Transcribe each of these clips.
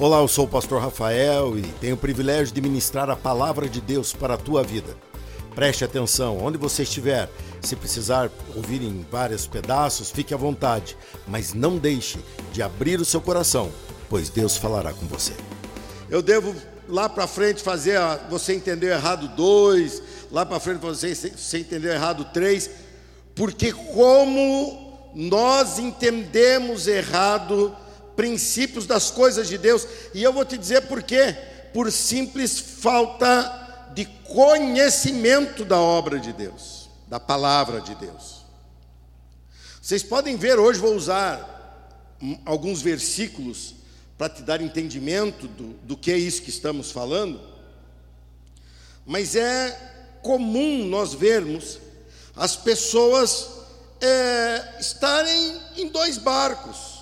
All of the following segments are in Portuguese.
Olá, eu sou o pastor Rafael e tenho o privilégio de ministrar a palavra de Deus para a tua vida. Preste atenção, onde você estiver, se precisar ouvir em vários pedaços, fique à vontade, mas não deixe de abrir o seu coração, pois Deus falará com você. Eu devo lá para frente fazer a, você entendeu errado dois, lá para frente você, você entendeu errado três, porque como nós entendemos errado princípios das coisas de Deus, e eu vou te dizer por quê? Por simples falta de conhecimento da obra de Deus, da palavra de Deus. Vocês podem ver, hoje vou usar alguns versículos para te dar entendimento do, do que é isso que estamos falando, mas é comum nós vermos as pessoas é, estarem em dois barcos.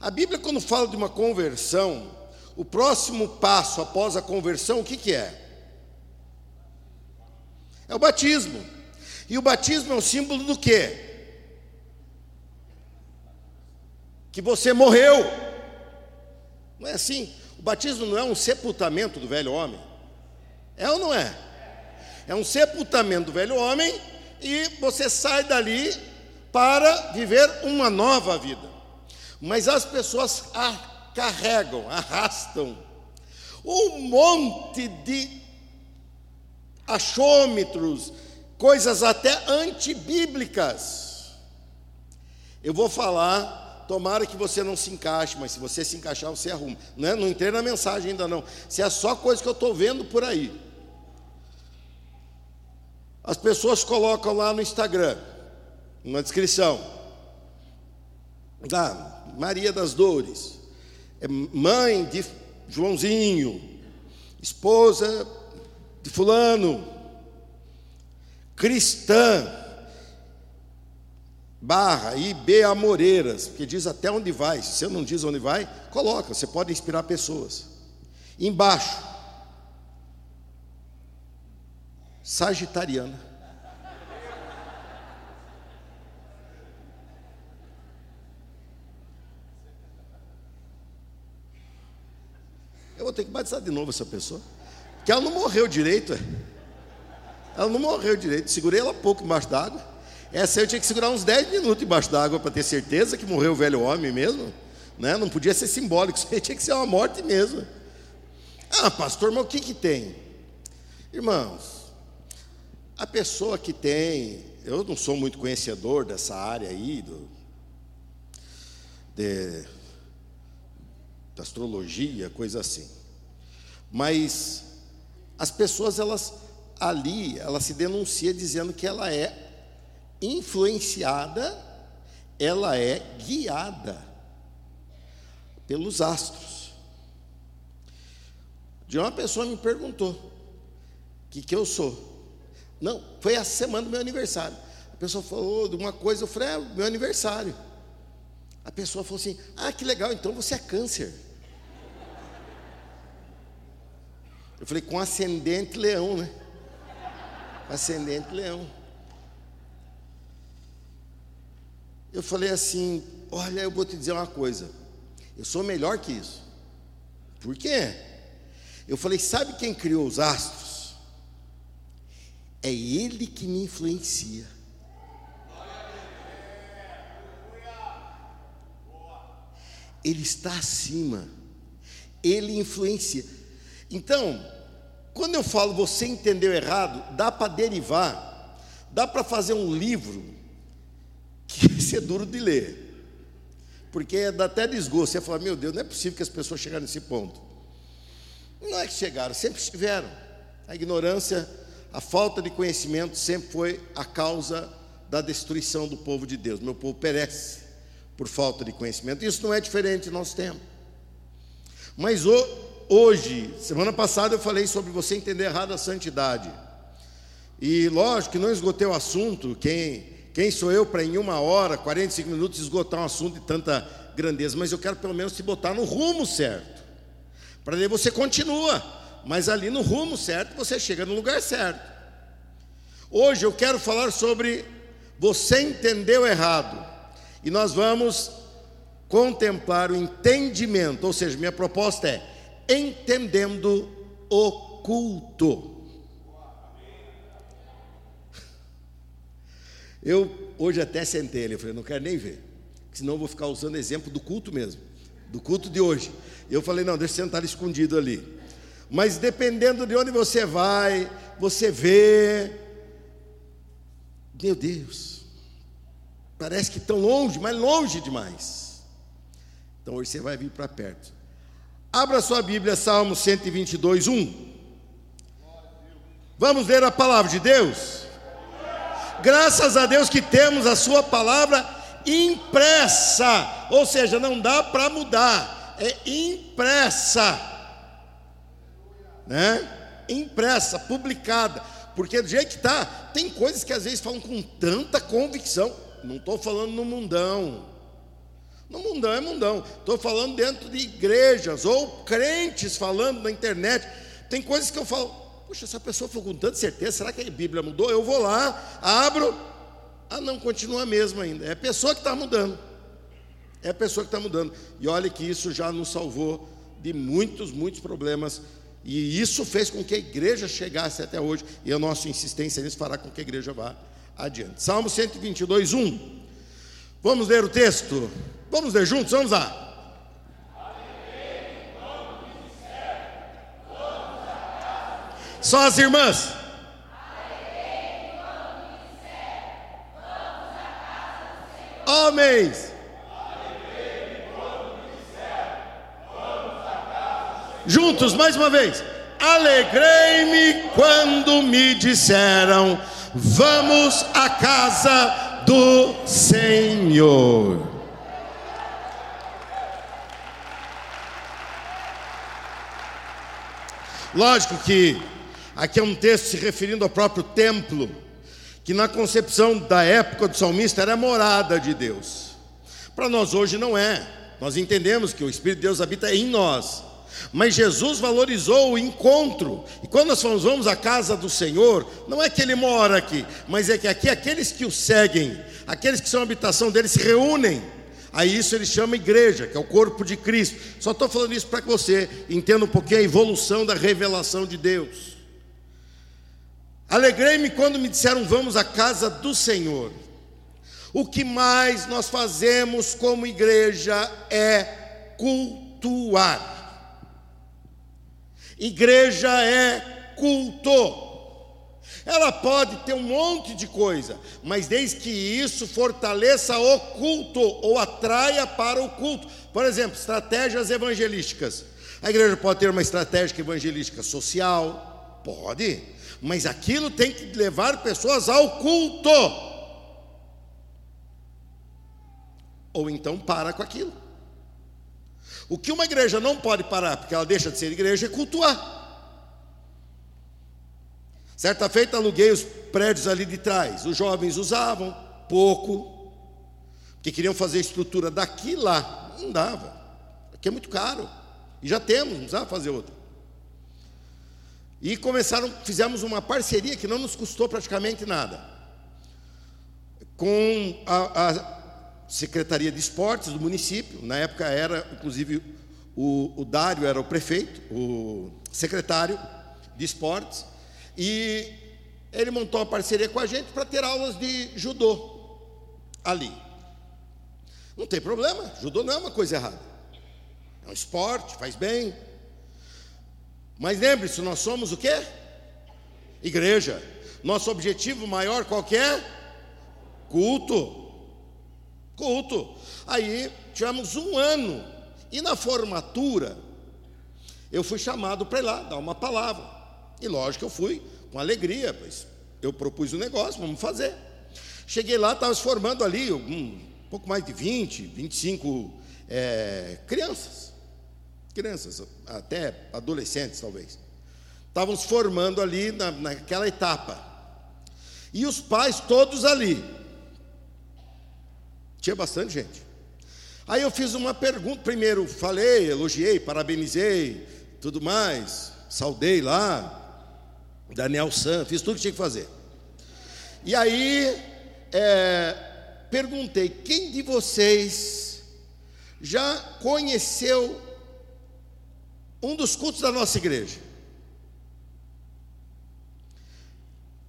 A Bíblia, quando fala de uma conversão, o próximo passo após a conversão, o que, que é? É o batismo. E o batismo é um símbolo do quê? Que você morreu. Não é assim? O batismo não é um sepultamento do velho homem. É ou não é? É um sepultamento do velho homem e você sai dali para viver uma nova vida. Mas as pessoas carregam, arrastam um monte de achômetros, coisas até antibíblicas. Eu vou falar, tomara que você não se encaixe, mas se você se encaixar, você arruma. Não, é? não entrei na mensagem ainda não. Se é só coisa que eu estou vendo por aí. As pessoas colocam lá no Instagram, uma descrição. Ah, Maria das Dores, é mãe de Joãozinho, esposa de Fulano, cristã, barra, IB Amoreiras, porque diz até onde vai. Se você não diz onde vai, coloca, você pode inspirar pessoas. Embaixo, Sagitariana. vou ter que batizar de novo essa pessoa. Porque ela não morreu direito. É. Ela não morreu direito. Segurei ela pouco embaixo d'água. Essa eu tinha que segurar uns 10 minutos embaixo d'água para ter certeza que morreu o velho homem mesmo. Né? Não podia ser simbólico, isso tinha que ser uma morte mesmo. Ah, pastor, mas o que, que tem? Irmãos, a pessoa que tem, eu não sou muito conhecedor dessa área aí, do, de, da astrologia, coisa assim. Mas as pessoas elas ali, ela se denuncia dizendo que ela é influenciada, ela é guiada pelos astros. De uma pessoa me perguntou o que, que eu sou. Não, foi a semana do meu aniversário. A pessoa falou de uma coisa, eu falei, é meu aniversário. A pessoa falou assim: Ah, que legal, então você é câncer. Eu falei, com ascendente leão, né? Ascendente leão. Eu falei assim: olha, eu vou te dizer uma coisa. Eu sou melhor que isso. Por quê? Eu falei: sabe quem criou os astros? É ele que me influencia. Ele está acima. Ele influencia. Então, quando eu falo você entendeu errado, dá para derivar, dá para fazer um livro que esse é duro de ler. Porque dá até desgosto. Você fala, meu Deus, não é possível que as pessoas chegaram nesse ponto. Não é que chegaram, sempre estiveram. A ignorância, a falta de conhecimento sempre foi a causa da destruição do povo de Deus. Meu povo perece por falta de conhecimento. Isso não é diferente no nosso tempo. Mas o, hoje, semana passada eu falei sobre você entender errado a santidade. E lógico que não esgotei o assunto, quem, quem sou eu para em uma hora, 45 minutos, esgotar um assunto de tanta grandeza, mas eu quero pelo menos te botar no rumo certo. Para daí você continua, mas ali no rumo certo você chega no lugar certo. Hoje eu quero falar sobre você entendeu errado. E nós vamos contemplar o entendimento, ou seja, minha proposta é entendendo o culto. Eu hoje até sentei ali, eu falei, não quero nem ver, senão eu vou ficar usando exemplo do culto mesmo, do culto de hoje. Eu falei, não, deixa eu sentar escondido ali. Mas dependendo de onde você vai, você vê. Meu Deus, parece que tão longe, mas longe demais. Então hoje você vai vir para perto. Abra sua Bíblia, Salmo 122, 1. Vamos ler a palavra de Deus? Graças a Deus que temos a Sua palavra impressa, ou seja, não dá para mudar, é impressa, né? Impressa, publicada, porque do jeito que está, tem coisas que às vezes falam com tanta convicção. Não estou falando no mundão, no mundão é mundão, estou falando dentro de igrejas ou crentes falando na internet. Tem coisas que eu falo, Puxa, essa pessoa falou com tanta certeza, será que a Bíblia mudou? Eu vou lá, abro, ah não, continua a mesma ainda. É a pessoa que está mudando. É a pessoa que está mudando. E olha que isso já nos salvou de muitos, muitos problemas. E isso fez com que a igreja chegasse até hoje. E a nossa insistência nisso fará com que a igreja vá adiante. Salmo 122, 1. Vamos ler o texto? Vamos ler juntos? Vamos lá. Só as irmãs. Homens. Juntos, mais uma vez. Alegrei-me quando me disseram: Vamos à casa do Senhor. Lógico que Aqui é um texto se referindo ao próprio templo, que na concepção da época do salmista era morada de Deus. Para nós hoje não é. Nós entendemos que o Espírito de Deus habita em nós. Mas Jesus valorizou o encontro. E quando nós falamos vamos à casa do Senhor, não é que ele mora aqui, mas é que aqui aqueles que o seguem, aqueles que são a habitação dele, se reúnem. Aí isso ele chama igreja, que é o corpo de Cristo. Só estou falando isso para que você entenda um pouquinho a evolução da revelação de Deus. Alegrei-me quando me disseram: Vamos à casa do Senhor. O que mais nós fazemos como igreja é cultuar. Igreja é culto. Ela pode ter um monte de coisa, mas desde que isso fortaleça o culto ou atraia para o culto. Por exemplo, estratégias evangelísticas. A igreja pode ter uma estratégia evangelística social? Pode mas aquilo tem que levar pessoas ao culto. Ou então para com aquilo. O que uma igreja não pode parar, porque ela deixa de ser igreja, é cultuar. Certa feita aluguei os prédios ali de trás. Os jovens usavam pouco, porque queriam fazer estrutura daqui lá. Não dava. Aqui é muito caro. E já temos, não precisava fazer outra. E começaram, fizemos uma parceria que não nos custou praticamente nada. Com a, a Secretaria de Esportes do município, na época era, inclusive, o, o Dário era o prefeito, o secretário de esportes, e ele montou uma parceria com a gente para ter aulas de judô ali. Não tem problema, judô não é uma coisa errada. É um esporte, faz bem, mas lembre-se, nós somos o quê? Igreja. Nosso objetivo maior qualquer? É? Culto. Culto. Aí tivemos um ano. E na formatura, eu fui chamado para ir lá dar uma palavra. E lógico que eu fui com alegria, pois eu propus o um negócio, vamos fazer. Cheguei lá, estava se formando ali um pouco mais de 20, 25 é, crianças crianças, até adolescentes talvez, estavam se formando ali na, naquela etapa. E os pais todos ali. Tinha bastante gente. Aí eu fiz uma pergunta, primeiro falei, elogiei, parabenizei, tudo mais, saudei lá, Daniel San, fiz tudo que tinha que fazer. E aí é, perguntei, quem de vocês já conheceu um dos cultos da nossa igreja?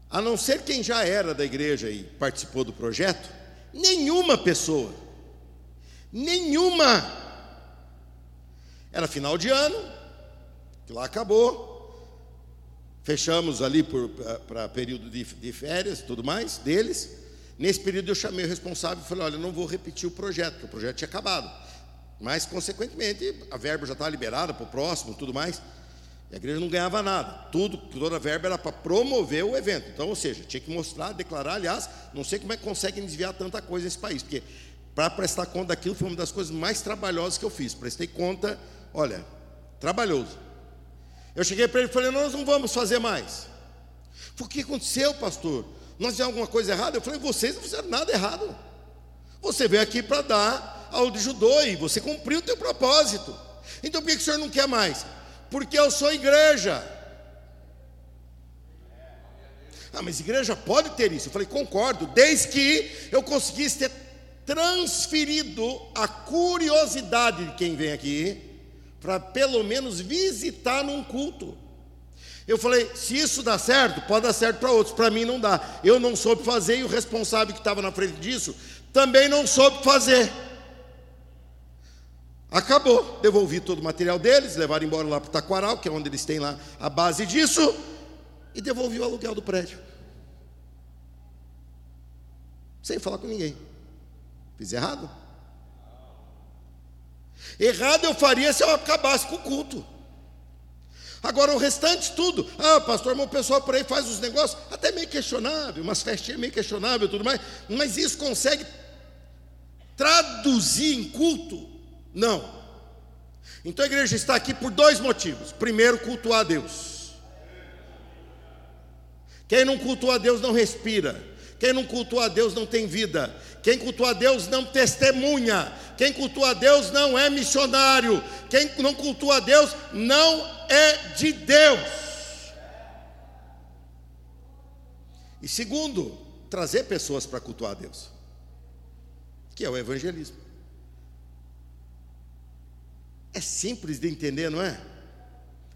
A não ser quem já era da igreja e participou do projeto, nenhuma pessoa, nenhuma. Era final de ano, que lá acabou, fechamos ali para período de, de férias e tudo mais deles. Nesse período eu chamei o responsável e falei: olha, não vou repetir o projeto, porque o projeto tinha acabado. Mas, consequentemente, a verba já estava liberada para o próximo tudo mais. E a igreja não ganhava nada. Tudo, toda a verba era para promover o evento. Então, ou seja, tinha que mostrar, declarar. Aliás, não sei como é que conseguem desviar tanta coisa nesse país, porque para prestar conta daquilo foi uma das coisas mais trabalhosas que eu fiz. Prestei conta, olha, trabalhoso. Eu cheguei para ele e falei: Nós não vamos fazer mais. O que aconteceu, pastor? Nós fizemos alguma coisa errada? Eu falei: Vocês não fizeram nada errado. Você veio aqui para dar aula de judô e você cumpriu o teu propósito. Então por que o senhor não quer mais? Porque eu sou igreja. Ah, mas igreja pode ter isso. Eu falei, concordo, desde que eu conseguisse ter transferido a curiosidade de quem vem aqui para pelo menos visitar num culto. Eu falei, se isso dá certo, pode dar certo para outros, para mim não dá. Eu não soube fazer e o responsável que estava na frente disso também não soube fazer. Acabou, devolvi todo o material deles, levaram embora lá para o Taquaral, que é onde eles têm lá a base disso, e devolvi o aluguel do prédio. Sem falar com ninguém. Fiz errado? Errado eu faria se eu acabasse com o culto. Agora o restante tudo, ah, pastor, mas o pessoal por aí faz os negócios, até meio questionável, umas festinhas meio questionável e tudo mais, mas isso consegue traduzir em culto? Não. Então a igreja está aqui por dois motivos. Primeiro, cultuar a Deus. Quem não cultua a Deus não respira. Quem não cultua a Deus não tem vida. Quem cultua a Deus não testemunha. Quem cultua a Deus não é missionário. Quem não cultua a Deus não é de Deus. E segundo, trazer pessoas para cultuar a Deus que é o evangelismo. É simples de entender, não é?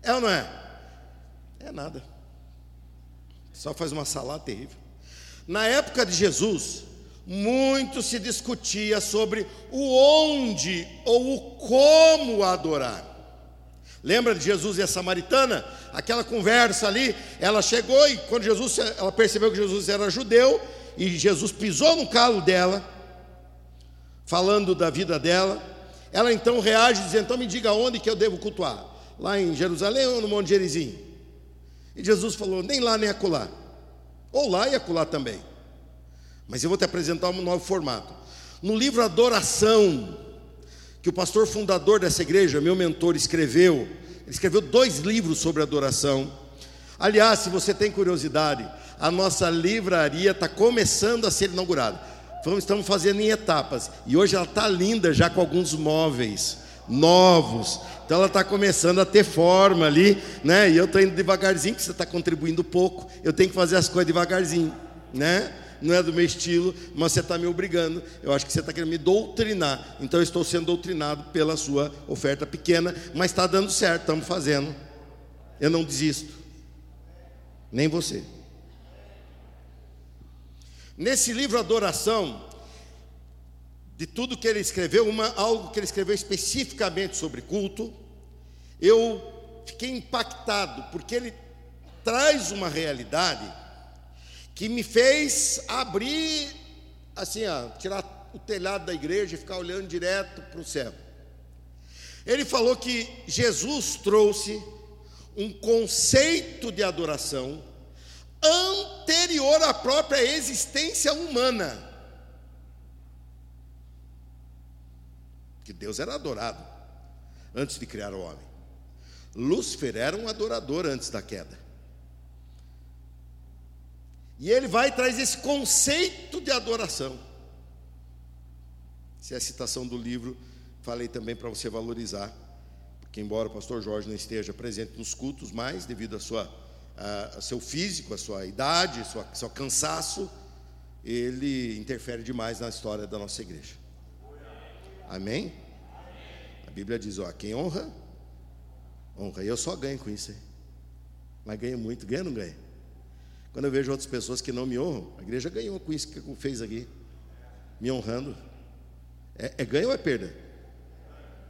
É ou não é? É nada. Só faz uma salada terrível. Na época de Jesus, muito se discutia sobre o onde ou o como adorar. Lembra de Jesus e a samaritana? Aquela conversa ali, ela chegou e quando Jesus, ela percebeu que Jesus era judeu e Jesus pisou no calo dela falando da vida dela. Ela então reage dizendo: Então me diga onde que eu devo cultuar? Lá em Jerusalém ou no Monte Gerizim? E Jesus falou: Nem lá nem acolá. Ou lá e acolá também. Mas eu vou te apresentar um novo formato. No livro Adoração, que o pastor fundador dessa igreja, meu mentor, escreveu, ele escreveu dois livros sobre adoração. Aliás, se você tem curiosidade, a nossa livraria está começando a ser inaugurada estamos fazendo em etapas. E hoje ela está linda, já com alguns móveis novos. Então ela está começando a ter forma ali, né? E eu estou indo devagarzinho, porque você está contribuindo pouco. Eu tenho que fazer as coisas devagarzinho, né? Não é do meu estilo, mas você está me obrigando. Eu acho que você está querendo me doutrinar. Então eu estou sendo doutrinado pela sua oferta pequena, mas está dando certo, estamos fazendo. Eu não desisto. Nem você. Nesse livro Adoração, de tudo que ele escreveu, uma, algo que ele escreveu especificamente sobre culto, eu fiquei impactado, porque ele traz uma realidade que me fez abrir, assim, ó, tirar o telhado da igreja e ficar olhando direto para o céu. Ele falou que Jesus trouxe um conceito de adoração anterior à própria existência humana. Que Deus era adorado antes de criar o homem. Lúcifer era um adorador antes da queda. E ele vai e traz esse conceito de adoração. Se é a citação do livro, falei também para você valorizar, porque embora o pastor Jorge não esteja presente nos cultos mais, devido à sua a, seu físico, a sua idade, sua, seu cansaço, ele interfere demais na história da nossa igreja. Amém? A Bíblia diz: ó, quem honra, honra. E eu só ganho com isso aí. Mas ganho muito, ganha ou não ganha? Quando eu vejo outras pessoas que não me honram, a igreja ganhou com isso que fez aqui, me honrando. É, é ganho ou é perda?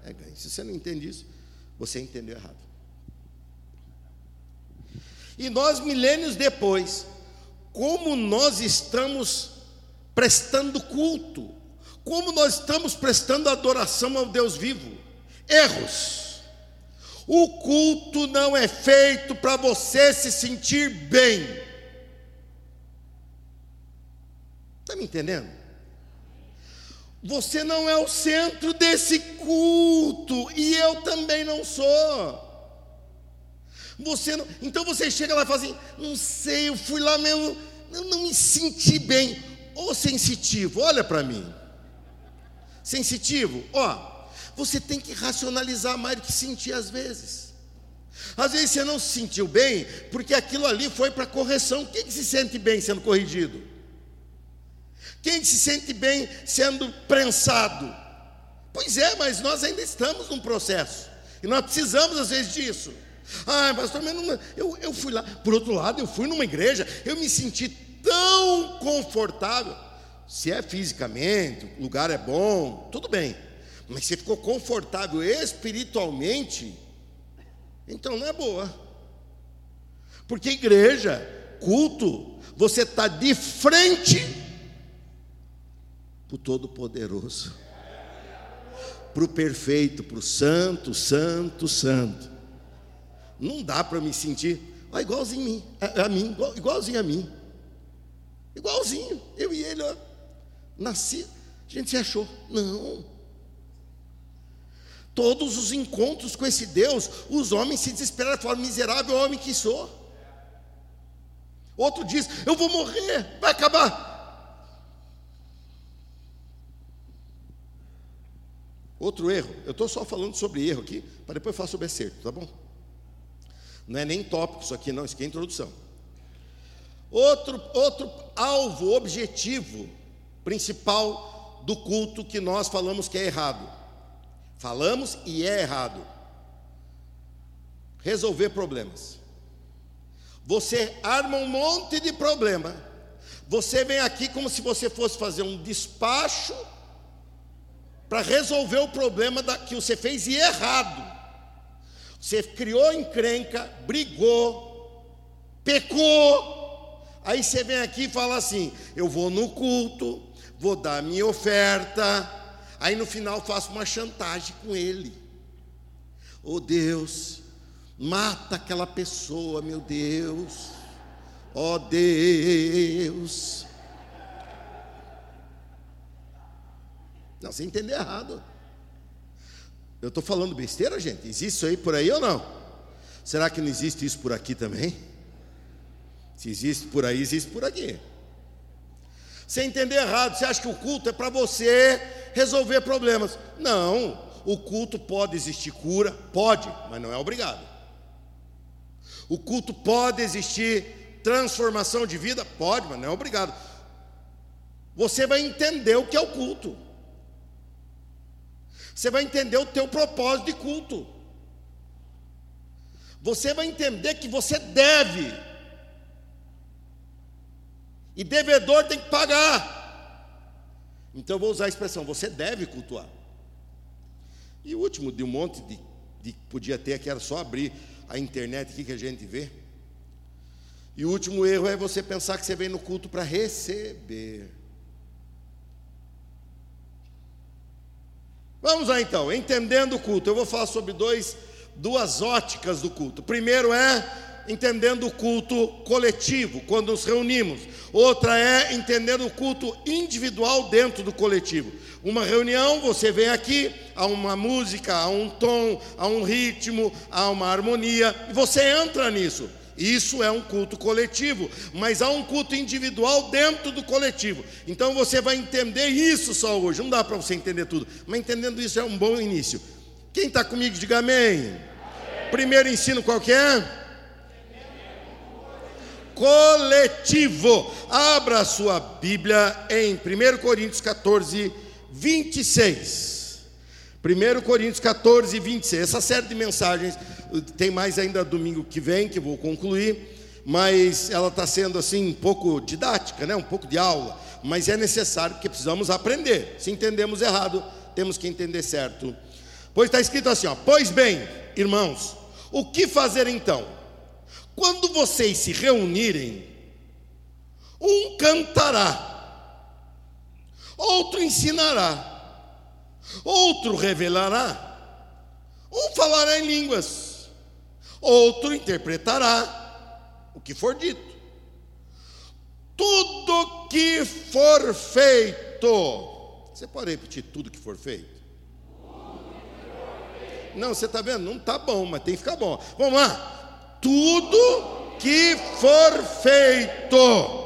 É ganho. Se você não entende isso, você entendeu errado. E nós, milênios depois, como nós estamos prestando culto, como nós estamos prestando adoração ao Deus vivo? Erros. O culto não é feito para você se sentir bem. Está me entendendo? Você não é o centro desse culto, e eu também não sou. Você não, então você chega lá e fala assim: não sei, eu fui lá mesmo, eu não me senti bem. Ô sensitivo, olha para mim. Sensitivo, ó, você tem que racionalizar mais do que sentir às vezes. Às vezes você não se sentiu bem, porque aquilo ali foi para correção. Quem que se sente bem sendo corrigido? Quem se sente bem sendo prensado? Pois é, mas nós ainda estamos num processo. E nós precisamos às vezes disso. Ah, pastor, mas não, eu, eu fui lá. Por outro lado, eu fui numa igreja, eu me senti tão confortável. Se é fisicamente, o lugar é bom, tudo bem. Mas você ficou confortável espiritualmente, então não é boa. Porque igreja, culto, você está de frente para o Todo-Poderoso, para o perfeito, para o santo, santo, santo. Não dá para me sentir ó, igualzinho a mim, a, a mim igual, igualzinho a mim. Igualzinho, eu e ele, ó, nasci, a gente se achou. Não. Todos os encontros com esse Deus, os homens se desesperaram, falaram, miserável homem que sou. Outro diz, eu vou morrer, vai acabar. Outro erro, eu estou só falando sobre erro aqui, para depois falar sobre acerto, tá bom? Não é nem tópico isso aqui, não, isso aqui é introdução. Outro, outro alvo, objetivo principal do culto que nós falamos que é errado. Falamos e é errado. Resolver problemas. Você arma um monte de problema. Você vem aqui como se você fosse fazer um despacho para resolver o problema da, que você fez e errado. Você criou encrenca, brigou, pecou. Aí você vem aqui e fala assim: eu vou no culto, vou dar minha oferta. Aí no final faço uma chantagem com ele. Oh Deus, mata aquela pessoa, meu Deus. Ó oh Deus. Não, você entendeu errado. Eu estou falando besteira, gente? Existe isso aí por aí ou não? Será que não existe isso por aqui também? Se existe por aí, existe por aqui. Você entender errado, você acha que o culto é para você resolver problemas. Não, o culto pode existir cura, pode, mas não é obrigado. O culto pode existir transformação de vida, pode, mas não é obrigado. Você vai entender o que é o culto. Você vai entender o teu propósito de culto. Você vai entender que você deve. E devedor tem que pagar. Então eu vou usar a expressão, você deve cultuar. E o último de um monte de, de podia ter, que era só abrir a internet aqui que a gente vê. E o último erro é você pensar que você vem no culto para receber. Vamos lá então, entendendo o culto. Eu vou falar sobre dois, duas óticas do culto. Primeiro é entendendo o culto coletivo, quando nos reunimos. Outra é entendendo o culto individual dentro do coletivo. Uma reunião, você vem aqui, há uma música, há um tom, há um ritmo, há uma harmonia, e você entra nisso. Isso é um culto coletivo, mas há um culto individual dentro do coletivo. Então você vai entender isso só hoje. Não dá para você entender tudo, mas entendendo isso é um bom início. Quem está comigo, diga amém. amém. Primeiro ensino qual que é? Coletivo. Abra a sua Bíblia em 1 Coríntios 14, 26. 1 Coríntios 14, 26. Essa série de mensagens tem mais ainda domingo que vem, que vou concluir, mas ela está sendo assim um pouco didática, né? um pouco de aula, mas é necessário porque precisamos aprender. Se entendemos errado, temos que entender certo. Pois está escrito assim: ó, pois bem, irmãos, o que fazer então? Quando vocês se reunirem, um cantará, outro ensinará outro revelará, um falará em línguas, outro interpretará o que for dito. Tudo que for feito, você pode repetir tudo que for feito? Não, você está vendo? Não está bom, mas tem que ficar bom. Vamos lá. Tudo que for feito.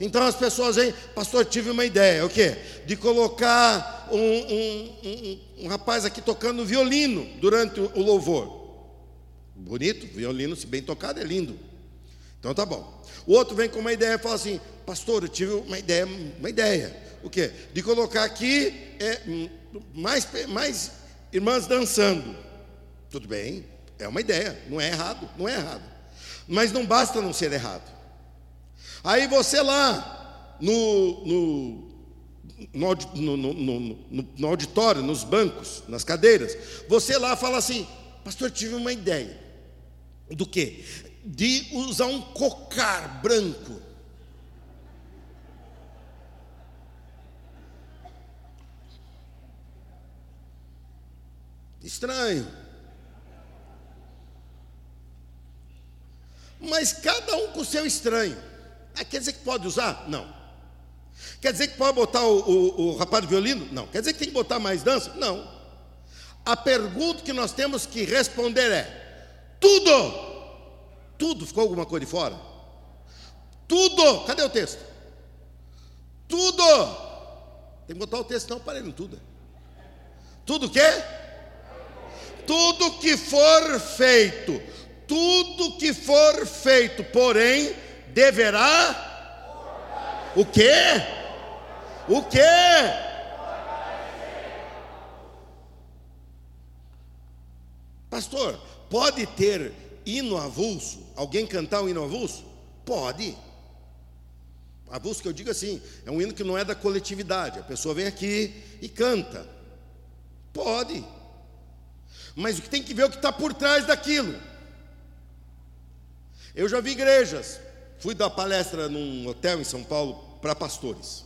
Então as pessoas vêm, pastor, tive uma ideia, o quê? De colocar um, um, um, um rapaz aqui tocando violino durante o louvor. Bonito, violino, se bem tocado, é lindo. Então tá bom. O outro vem com uma ideia e fala assim, pastor, eu tive uma ideia, uma ideia. O quê? De colocar aqui é, mais, mais irmãs dançando. Tudo bem, é uma ideia, não é errado, não é errado. Mas não basta não ser errado. Aí você lá no, no, no, no, no auditório, nos bancos, nas cadeiras, você lá fala assim, pastor, tive uma ideia. Do que? De usar um cocar branco. Estranho. Mas cada um com o seu estranho. Ah, quer dizer que pode usar? Não. Quer dizer que pode botar o, o, o rapaz do violino? Não. Quer dizer que tem que botar mais dança? Não. A pergunta que nós temos que responder é: tudo. Tudo ficou alguma coisa de fora? Tudo. Cadê o texto? Tudo. Tem que botar o texto, não, parei no tudo. Tudo o quê? Tudo que for feito, tudo que for feito, porém, deverá o quê? O quê? Pastor, pode ter hino avulso? Alguém cantar um hino avulso? Pode. Avulso que eu digo assim, é um hino que não é da coletividade. A pessoa vem aqui e canta. Pode. Mas o que tem que ver é o que está por trás daquilo. Eu já vi igrejas Fui dar palestra num hotel em São Paulo para pastores,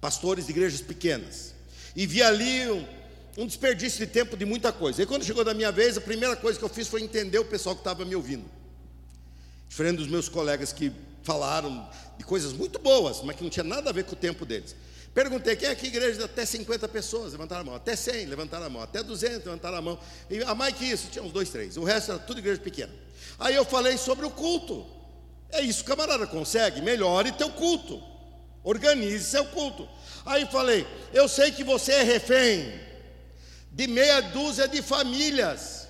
pastores de igrejas pequenas, e vi ali um, um, desperdício de tempo de muita coisa. E quando chegou da minha vez, a primeira coisa que eu fiz foi entender o pessoal que estava me ouvindo, diferente dos meus colegas que falaram de coisas muito boas, mas que não tinha nada a ver com o tempo deles. Perguntei, quem é aqui igreja de até 50 pessoas? Levantaram a mão. Até 100, levantaram a mão. Até 200, levantaram a mão. E a mais que isso, tinha uns dois, três. O resto era tudo igreja pequena. Aí eu falei sobre o culto. É isso, camarada, consegue? Melhore teu culto. Organize seu culto. Aí falei, eu sei que você é refém de meia dúzia de famílias.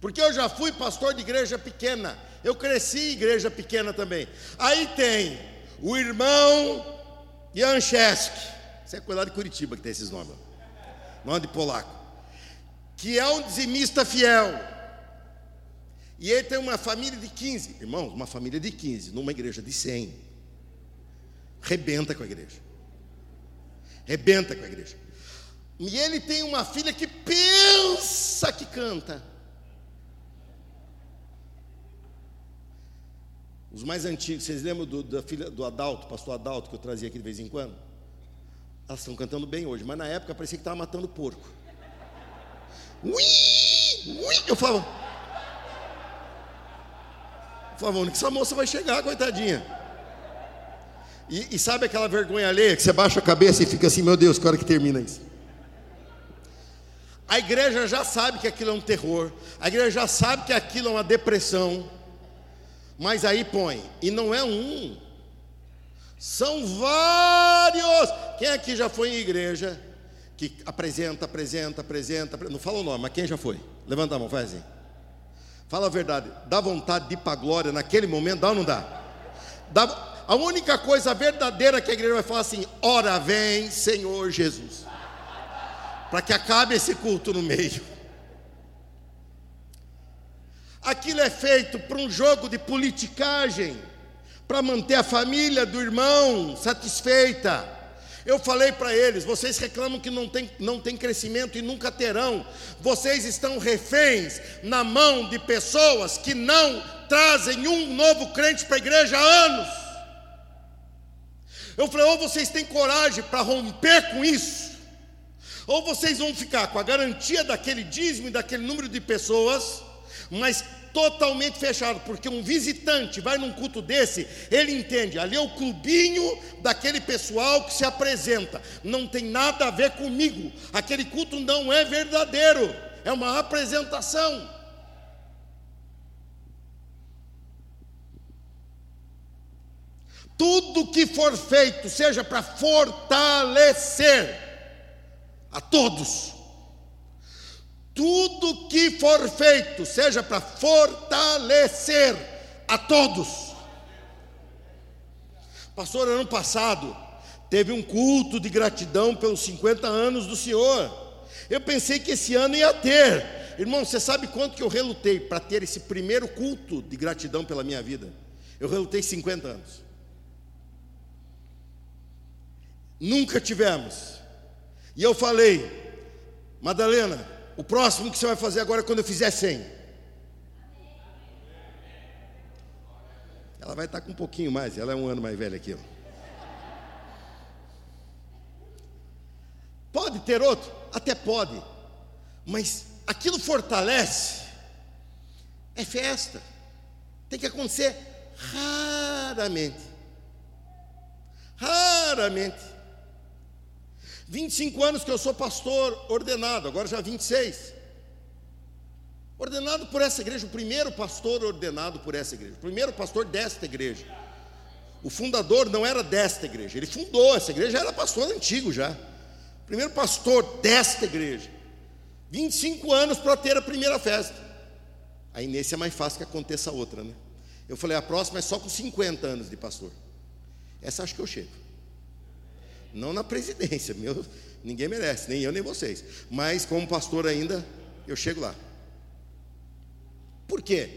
Porque eu já fui pastor de igreja pequena. Eu cresci em igreja pequena também. Aí tem o irmão Jancheski. Você é cuidado de Curitiba que tem esses nomes. Nome de polaco. Que é um dizimista fiel. E ele tem uma família de 15. Irmãos, uma família de 15, numa igreja de 100. Rebenta com a igreja. Rebenta com a igreja. E ele tem uma filha que pensa que canta. Os mais antigos, vocês lembram do, da filha do Adalto, pastor Adalto, que eu trazia aqui de vez em quando? Elas estão cantando bem hoje, mas na época parecia que estava matando porco. Ui, ui, eu falava, Falava, onde que essa moça vai chegar, coitadinha? E, e, sabe aquela vergonha alheia que você baixa a cabeça e fica assim, meu Deus, que hora que termina isso? A igreja já sabe que aquilo é um terror, a igreja já sabe que aquilo é uma depressão, mas aí põe, e não é um, são vários. Quem aqui já foi em igreja que apresenta, apresenta, apresenta, não fala o nome, mas quem já foi? Levanta a mão, faz assim. Fala a verdade, dá vontade de ir para a glória naquele momento, dá ou não dá? dá? A única coisa verdadeira que a igreja vai falar assim: ora vem, Senhor Jesus. Para que acabe esse culto no meio. Aquilo é feito para um jogo de politicagem, para manter a família do irmão satisfeita. Eu falei para eles: vocês reclamam que não tem, não tem crescimento e nunca terão. Vocês estão reféns na mão de pessoas que não trazem um novo crente para a igreja há anos. Eu falei: ou vocês têm coragem para romper com isso, ou vocês vão ficar com a garantia daquele dízimo e daquele número de pessoas, mas totalmente fechado, porque um visitante vai num culto desse, ele entende, ali é o clubinho daquele pessoal que se apresenta, não tem nada a ver comigo, aquele culto não é verdadeiro, é uma apresentação. Tudo que for feito, seja para fortalecer a todos, tudo que for feito, seja para fortalecer a todos. Pastor, ano passado teve um culto de gratidão pelos 50 anos do Senhor. Eu pensei que esse ano ia ter. Irmão, você sabe quanto que eu relutei para ter esse primeiro culto de gratidão pela minha vida? Eu relutei 50 anos. Nunca tivemos. E eu falei, Madalena, o próximo que você vai fazer agora é quando eu fizer 100. Ela vai estar com um pouquinho mais, ela é um ano mais velha aqui. Ó. Pode ter outro? Até pode. Mas aquilo fortalece. É festa. Tem que acontecer raramente. Raramente. 25 anos que eu sou pastor ordenado, agora já 26. Ordenado por essa igreja, o primeiro pastor ordenado por essa igreja, o primeiro pastor desta igreja. O fundador não era desta igreja, ele fundou essa igreja, era pastor antigo já. Primeiro pastor desta igreja. 25 anos para ter a primeira festa. Aí nesse é mais fácil que aconteça outra, né? Eu falei, a próxima é só com 50 anos de pastor. Essa acho que eu chego. Não na presidência, meu, ninguém merece, nem eu nem vocês. Mas como pastor ainda, eu chego lá. Por quê?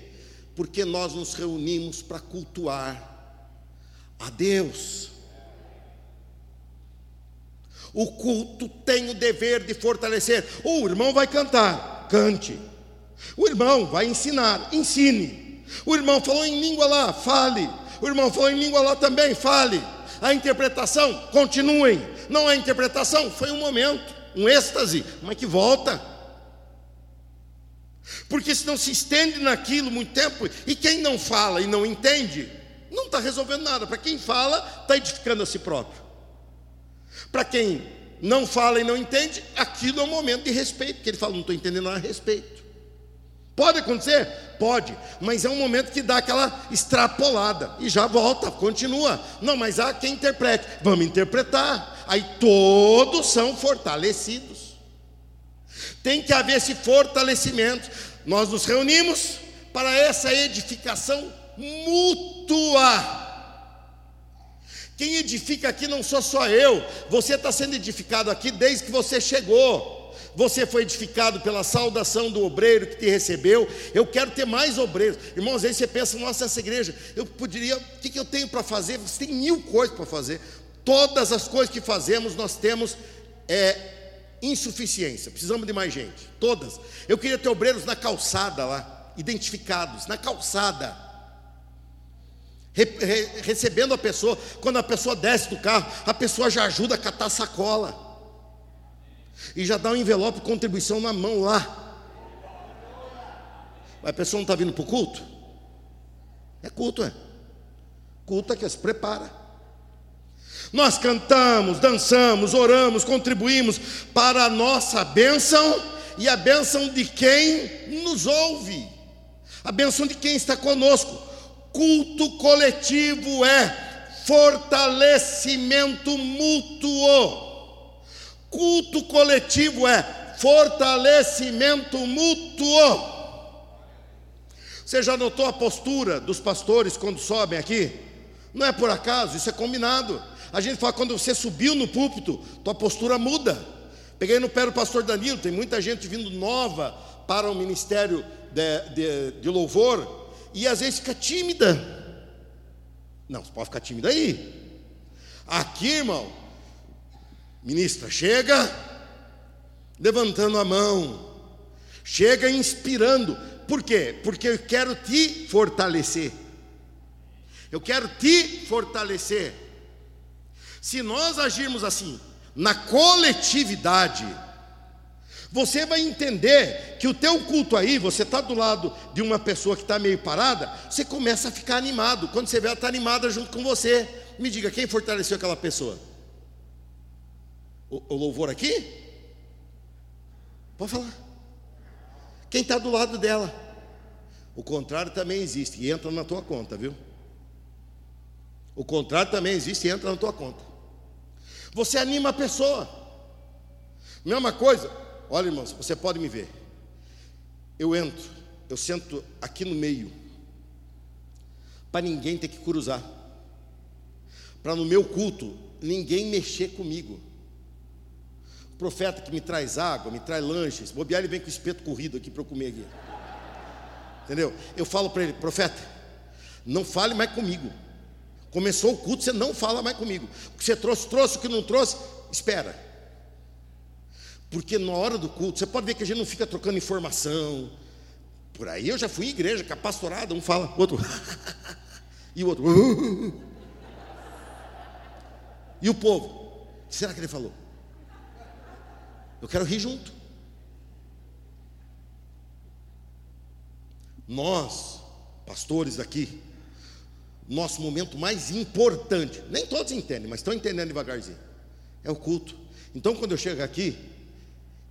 Porque nós nos reunimos para cultuar a Deus. O culto tem o dever de fortalecer. O irmão vai cantar, cante. O irmão vai ensinar, ensine. O irmão falou em língua lá, fale. O irmão falou em língua lá também, fale a interpretação, continuem. Não há interpretação, foi um momento, um êxtase, mas que volta. Porque se não se estende naquilo muito tempo, e quem não fala e não entende, não está resolvendo nada. Para quem fala, está edificando a si próprio. Para quem não fala e não entende, aquilo é um momento de respeito, porque ele fala, não estou entendendo nada a respeito. Pode acontecer? Pode, mas é um momento que dá aquela extrapolada e já volta, continua. Não, mas há quem interprete. Vamos interpretar. Aí todos são fortalecidos. Tem que haver esse fortalecimento. Nós nos reunimos para essa edificação mútua. Quem edifica aqui não sou só eu, você está sendo edificado aqui desde que você chegou você foi edificado pela saudação do obreiro que te recebeu. Eu quero ter mais obreiros. Irmãos, vezes você pensa, nossa, essa igreja, eu poderia, o que, que eu tenho para fazer? Você tem mil coisas para fazer. Todas as coisas que fazemos, nós temos é, insuficiência. Precisamos de mais gente. Todas. Eu queria ter obreiros na calçada lá, identificados, na calçada. Re, re, recebendo a pessoa, quando a pessoa desce do carro, a pessoa já ajuda a catar sacola e já dá um envelope contribuição na mão lá. A pessoa não está vindo para o culto? É culto, é. Culto é que se prepara. Nós cantamos, dançamos, oramos, contribuímos para a nossa bênção e a bênção de quem nos ouve, a bênção de quem está conosco. Culto coletivo é fortalecimento mútuo. Culto coletivo é fortalecimento mútuo. Você já notou a postura dos pastores quando sobem aqui? Não é por acaso, isso é combinado. A gente fala quando você subiu no púlpito, tua postura muda. Peguei no pé do pastor Danilo, tem muita gente vindo nova para o ministério de, de, de louvor e às vezes fica tímida. Não, você pode ficar tímida aí. Aqui, irmão, ministra, chega levantando a mão, chega inspirando. Por quê? Porque eu quero te fortalecer. Eu quero te fortalecer. Se nós agirmos assim, na coletividade, você vai entender que o teu culto aí, você está do lado de uma pessoa que está meio parada, você começa a ficar animado. Quando você vê ela está animada junto com você. Me diga, quem fortaleceu aquela pessoa? O, o louvor aqui? Pode falar. Quem está do lado dela? O contrário também existe e entra na tua conta, viu? O contrário também existe e entra na tua conta. Você anima a pessoa. Mesma coisa. Olha, irmãos, você pode me ver. Eu entro, eu sento aqui no meio, para ninguém ter que cruzar, para no meu culto ninguém mexer comigo. Profeta que me traz água, me traz lanches, bobear ele vem com espeto corrido aqui para eu comer aqui. Entendeu? Eu falo para ele, profeta, não fale mais comigo. Começou o culto, você não fala mais comigo. O que você trouxe, trouxe, o que não trouxe, espera. Porque na hora do culto, você pode ver que a gente não fica trocando informação. Por aí eu já fui em igreja, com a pastorada, um fala, outro. e o outro. e o povo? Será que ele falou? Eu quero rir junto. Nós, pastores daqui, nosso momento mais importante, nem todos entendem, mas estão entendendo devagarzinho, é o culto. Então, quando eu chego aqui,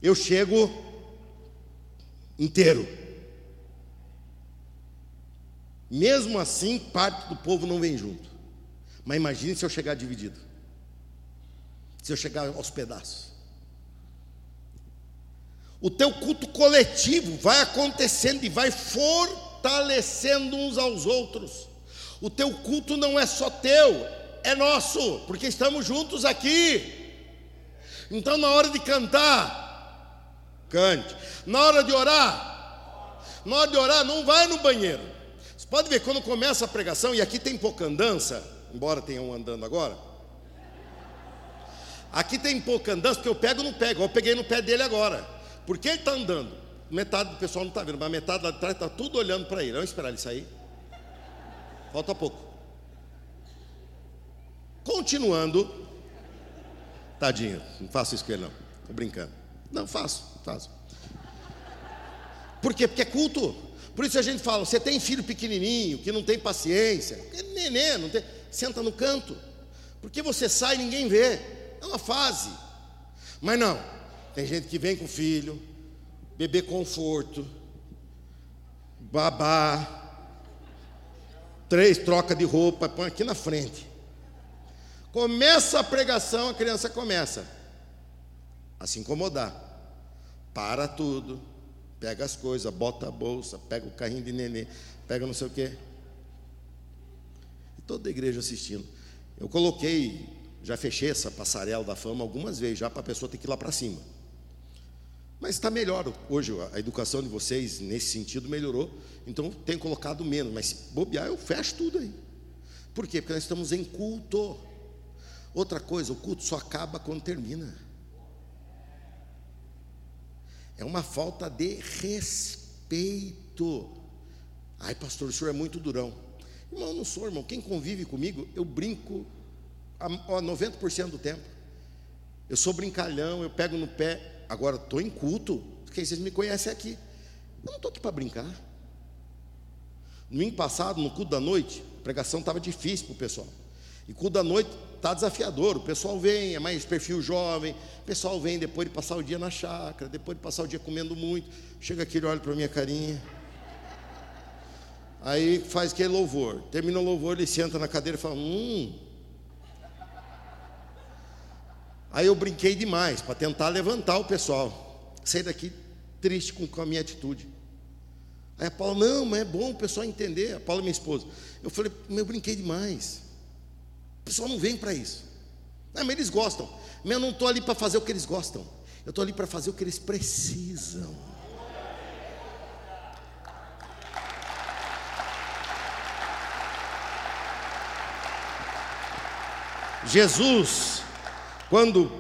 eu chego inteiro. Mesmo assim, parte do povo não vem junto. Mas imagine se eu chegar dividido. Se eu chegar aos pedaços. O teu culto coletivo vai acontecendo e vai fortalecendo uns aos outros. O teu culto não é só teu, é nosso, porque estamos juntos aqui. Então, na hora de cantar, cante. Na hora de orar, na hora de orar, não vai no banheiro. Você pode ver quando começa a pregação, e aqui tem pouca andança, embora tenha um andando agora. Aqui tem pouca andança, porque eu pego não pego. Eu peguei no pé dele agora. Porque ele está andando. Metade do pessoal não está vendo, mas metade lá de trás está tudo olhando para ele. Vamos esperar ele sair. Falta pouco. Continuando. Tadinho, não faço isso com ele não. Estou brincando. Não, faço, faço. Por quê? Porque é culto. Por isso a gente fala, você tem filho pequenininho, que não tem paciência, é neném, não tem, senta no canto. Porque você sai e ninguém vê. É uma fase. Mas não, tem gente que vem com filho, bebê conforto, babá, três troca de roupa, põe aqui na frente. Começa a pregação, a criança começa a se incomodar. Para tudo, pega as coisas, bota a bolsa, pega o carrinho de nenê, pega não sei o quê. E toda a igreja assistindo. Eu coloquei, já fechei essa passarela da fama algumas vezes, já para a pessoa ter que ir lá para cima. Mas está melhor hoje, a educação de vocês nesse sentido melhorou, então tenho colocado menos, mas se bobear eu fecho tudo aí. Por quê? Porque nós estamos em culto. Outra coisa, o culto só acaba quando termina. É uma falta de respeito. Ai, pastor, o senhor é muito durão. Irmão, eu não sou, irmão. Quem convive comigo, eu brinco a 90% do tempo. Eu sou brincalhão, eu pego no pé. Agora, estou em culto, porque vocês me conhecem aqui. Eu não estou aqui para brincar. No domingo passado, no culto da noite, a pregação estava difícil para o pessoal. E culto da noite está desafiador. O pessoal vem, é mais perfil jovem. O pessoal vem depois de passar o dia na chácara, depois de passar o dia comendo muito. Chega aqui, ele olha para minha carinha. Aí faz aquele louvor. Termina o louvor, ele senta na cadeira e fala: Hum, Aí eu brinquei demais para tentar levantar o pessoal. Saí daqui triste com, a minha atitude. Aí a Paula, não, mas é bom o pessoal entender. A Paula, minha esposa. Eu falei, eu brinquei demais. O pessoal não vem para isso. Ah, mas eles gostam. Mas eu não estou ali para fazer o que eles gostam. Eu estou ali para fazer o que eles precisam. Jesus, quando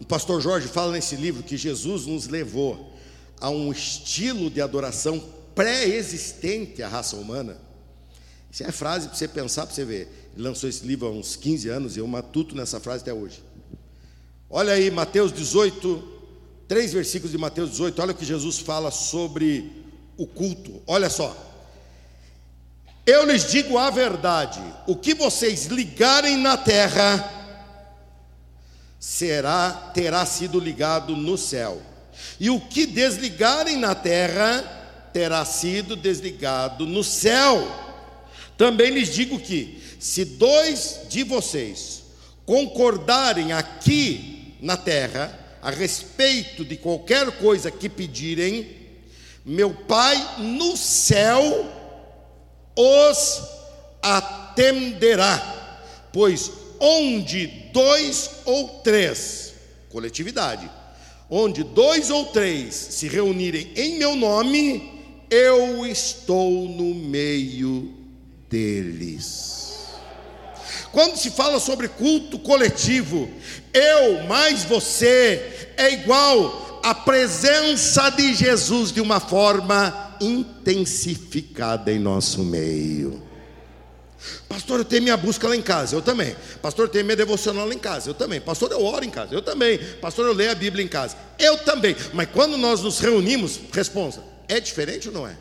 o pastor Jorge fala nesse livro que Jesus nos levou a um estilo de adoração pré-existente à raça humana, isso é frase para você pensar, para você ver. Ele lançou esse livro há uns 15 anos e eu matuto nessa frase até hoje. Olha aí, Mateus 18, três versículos de Mateus 18, olha o que Jesus fala sobre o culto. Olha só. Eu lhes digo a verdade: o que vocês ligarem na terra será terá sido ligado no céu. E o que desligarem na terra terá sido desligado no céu. Também lhes digo que se dois de vocês concordarem aqui na terra a respeito de qualquer coisa que pedirem, meu Pai no céu os atenderá, pois onde dois ou três, coletividade, onde dois ou três se reunirem em meu nome, eu estou no meio deles. Quando se fala sobre culto coletivo, eu mais você é igual à presença de Jesus de uma forma intensificada em nosso meio. Pastor, eu tenho minha busca lá em casa, eu também. Pastor, eu tenho minha devocional lá em casa, eu também. Pastor, eu oro em casa, eu também. Pastor, eu leio a Bíblia em casa, eu também. Mas quando nós nos reunimos, responsa, é diferente ou não é?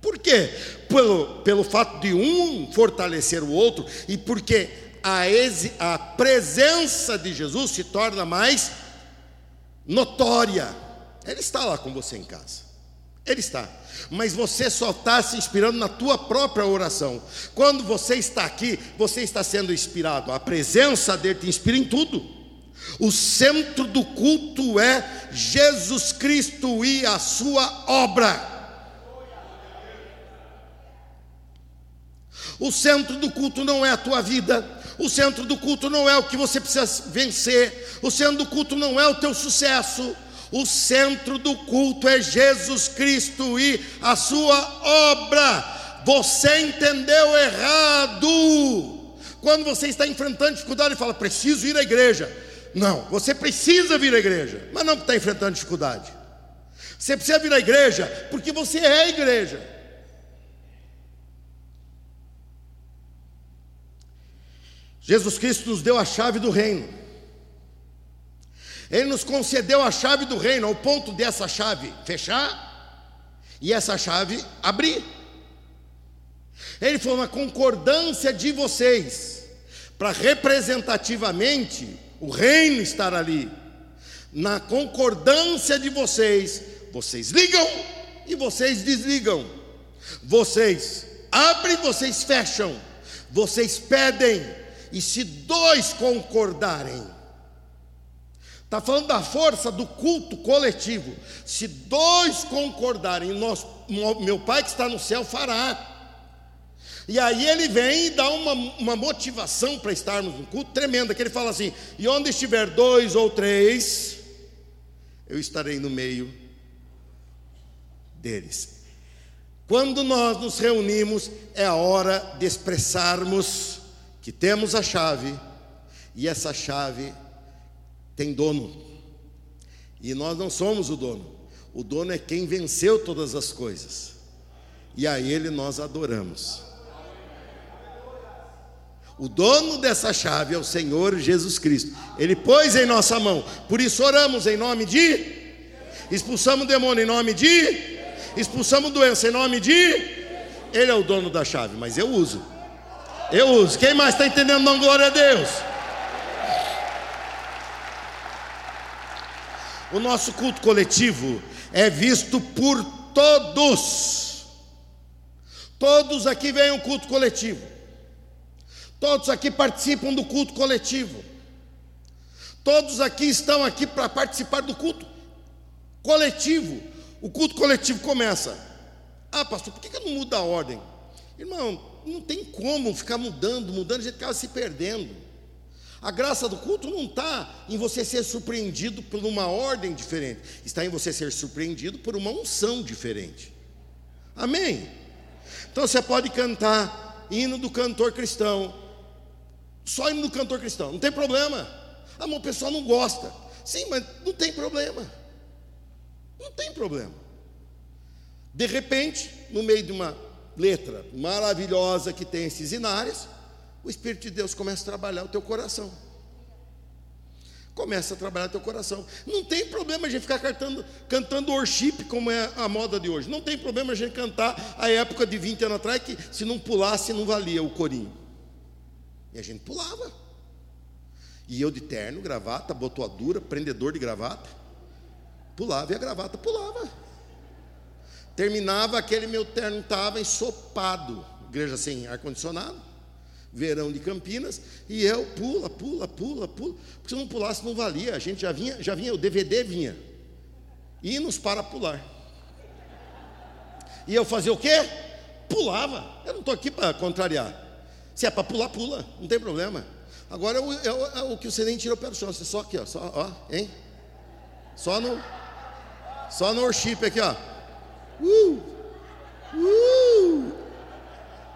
Por quê? Pelo, pelo fato de um fortalecer o outro e porque a, exi, a presença de Jesus se torna mais notória. Ele está lá com você em casa. Ele está. Mas você só está se inspirando na tua própria oração. Quando você está aqui, você está sendo inspirado. A presença dele te inspira em tudo. O centro do culto é Jesus Cristo e a sua obra. O centro do culto não é a tua vida. O centro do culto não é o que você precisa vencer. O centro do culto não é o teu sucesso. O centro do culto é Jesus Cristo e a sua obra. Você entendeu errado. Quando você está enfrentando dificuldade e fala, preciso ir à igreja. Não, você precisa vir à igreja, mas não está enfrentando dificuldade. Você precisa vir à igreja porque você é a igreja. Jesus Cristo nos deu a chave do reino. Ele nos concedeu a chave do reino, ao ponto dessa chave fechar e essa chave abrir. Ele falou na concordância de vocês, para representativamente o reino estar ali. Na concordância de vocês, vocês ligam e vocês desligam. Vocês abrem, vocês fecham. Vocês pedem, e se dois concordarem, Está falando da força do culto coletivo. Se dois concordarem, nós, meu Pai que está no céu fará. E aí ele vem e dá uma, uma motivação para estarmos no culto tremenda, que ele fala assim: e onde estiver dois ou três, eu estarei no meio deles. Quando nós nos reunimos, é a hora de expressarmos que temos a chave, e essa chave tem dono. E nós não somos o dono. O dono é quem venceu todas as coisas. E a Ele nós adoramos. O dono dessa chave é o Senhor Jesus Cristo. Ele pôs em nossa mão. Por isso oramos em nome de. Expulsamos demônio em nome de. Expulsamos doença em nome de. Ele é o dono da chave, mas eu uso. Eu uso. Quem mais está entendendo? Não, glória a Deus. O nosso culto coletivo é visto por todos. Todos aqui vêm um culto coletivo. Todos aqui participam do culto coletivo. Todos aqui estão aqui para participar do culto coletivo. O culto coletivo começa. Ah, pastor, por que, que não muda a ordem? Irmão, não tem como ficar mudando, mudando, a gente acaba se perdendo. A graça do culto não está em você ser surpreendido por uma ordem diferente, está em você ser surpreendido por uma unção diferente. Amém? Então você pode cantar hino do cantor cristão, só hino do cantor cristão, não tem problema. Ah, mas o pessoal não gosta. Sim, mas não tem problema. Não tem problema. De repente, no meio de uma letra maravilhosa que tem esses inários, o Espírito de Deus começa a trabalhar o teu coração. Começa a trabalhar o teu coração. Não tem problema a gente ficar cantando, cantando worship como é a moda de hoje. Não tem problema a gente cantar a época de 20 anos atrás que se não pulasse não valia o corinho. E a gente pulava. E eu de terno, gravata, botoadura, prendedor de gravata, pulava e a gravata pulava. Terminava aquele meu terno estava ensopado, igreja sem ar condicionado verão de Campinas, e eu pula, pula, pula, pula, porque se não pulasse não valia, a gente já vinha, já vinha, o DVD vinha, hinos para pular. E eu fazia o quê? Pulava. Eu não estou aqui para contrariar. Se é para pular, pula, não tem problema. Agora é, é, é o que você nem tirou pelo chão, você só aqui, ó, só, ó, hein? Só no, só no worship aqui, ó. Uh, uh,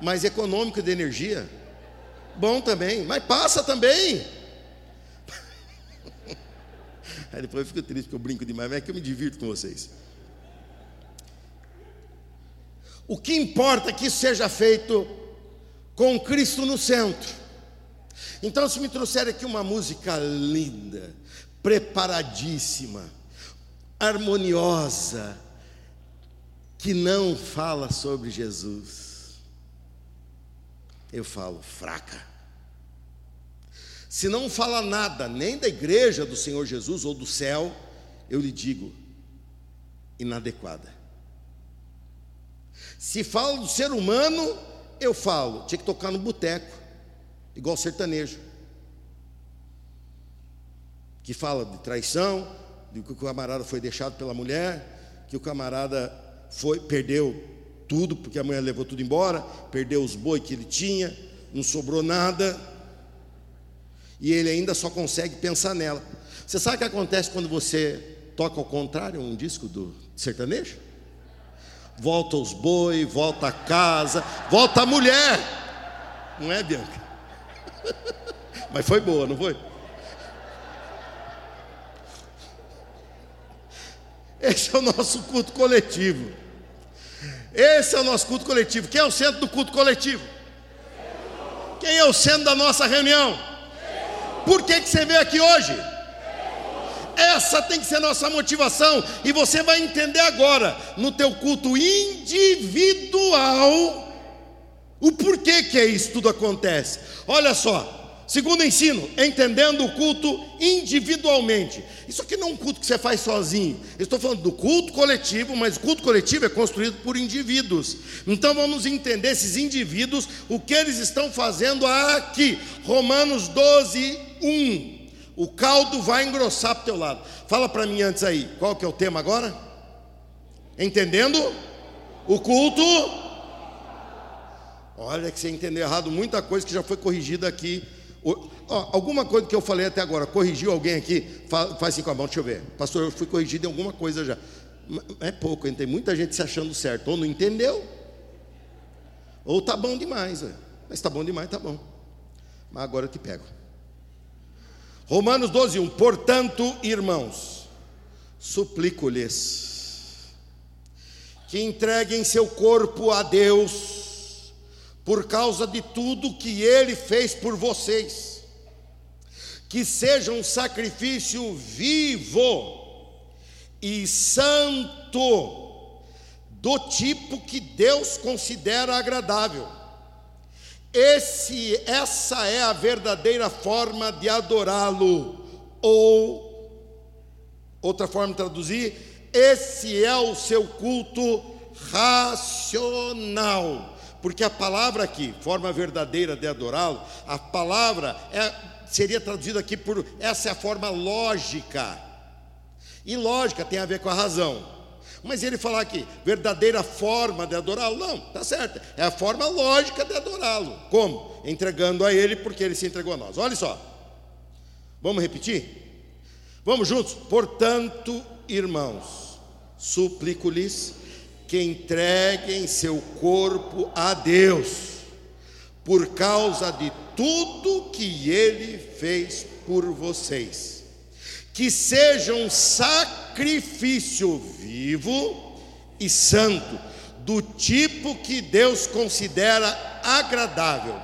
mais econômico de energia bom também, mas passa também. Aí depois eu fico triste porque eu brinco demais, mas é que eu me divirto com vocês. O que importa é que isso seja feito com Cristo no centro. Então, se me trouxer aqui uma música linda, preparadíssima, harmoniosa, que não fala sobre Jesus, eu falo, fraca. Se não fala nada, nem da igreja do Senhor Jesus ou do céu, eu lhe digo, inadequada. Se fala do ser humano, eu falo, tinha que tocar no boteco, igual sertanejo, que fala de traição, de que o camarada foi deixado pela mulher, que o camarada foi perdeu tudo, porque a mulher levou tudo embora, perdeu os boi que ele tinha, não sobrou nada, e ele ainda só consegue pensar nela. Você sabe o que acontece quando você toca ao contrário um disco do sertanejo? Volta os boi, volta a casa, volta a mulher. Não é, Bianca? Mas foi boa, não foi? Esse é o nosso culto coletivo. Esse é o nosso culto coletivo. Quem é o centro do culto coletivo? Quem é o centro da nossa reunião? Por que, que você veio aqui hoje? Essa tem que ser nossa motivação. E você vai entender agora, no teu culto individual, o porquê que é isso tudo acontece. Olha só, Segundo ensino, entendendo o culto individualmente. Isso aqui não é um culto que você faz sozinho. Eu estou falando do culto coletivo, mas o culto coletivo é construído por indivíduos. Então vamos entender esses indivíduos, o que eles estão fazendo aqui. Romanos 12, 1. O caldo vai engrossar para o teu lado. Fala para mim antes aí, qual que é o tema agora? Entendendo? O culto. Olha que você entendeu errado muita coisa que já foi corrigida aqui alguma coisa que eu falei até agora, corrigiu alguém aqui? Faz, assim com a mão, deixa eu ver. Pastor, eu fui corrigido em alguma coisa já. É pouco, tem muita gente se achando certo. Ou não entendeu, ou tá bom demais. Mas tá bom demais, tá bom. Mas agora eu te pego. Romanos 12, 1. Portanto, irmãos, suplico-lhes que entreguem seu corpo a Deus por causa de tudo que ele fez por vocês. Que seja um sacrifício vivo e santo, do tipo que Deus considera agradável. Esse, essa é a verdadeira forma de adorá-lo. Ou, outra forma de traduzir, esse é o seu culto racional porque a palavra aqui, forma verdadeira de adorá-lo, a palavra é, seria traduzida aqui por essa é a forma lógica. E lógica tem a ver com a razão. Mas ele falar aqui, verdadeira forma de adorá-lo, não, tá certo. É a forma lógica de adorá-lo. Como? Entregando a ele porque ele se entregou a nós. Olha só. Vamos repetir? Vamos juntos? Portanto, irmãos, suplico-lhes que entreguem seu corpo a Deus, por causa de tudo que Ele fez por vocês, que seja um sacrifício vivo e santo, do tipo que Deus considera agradável.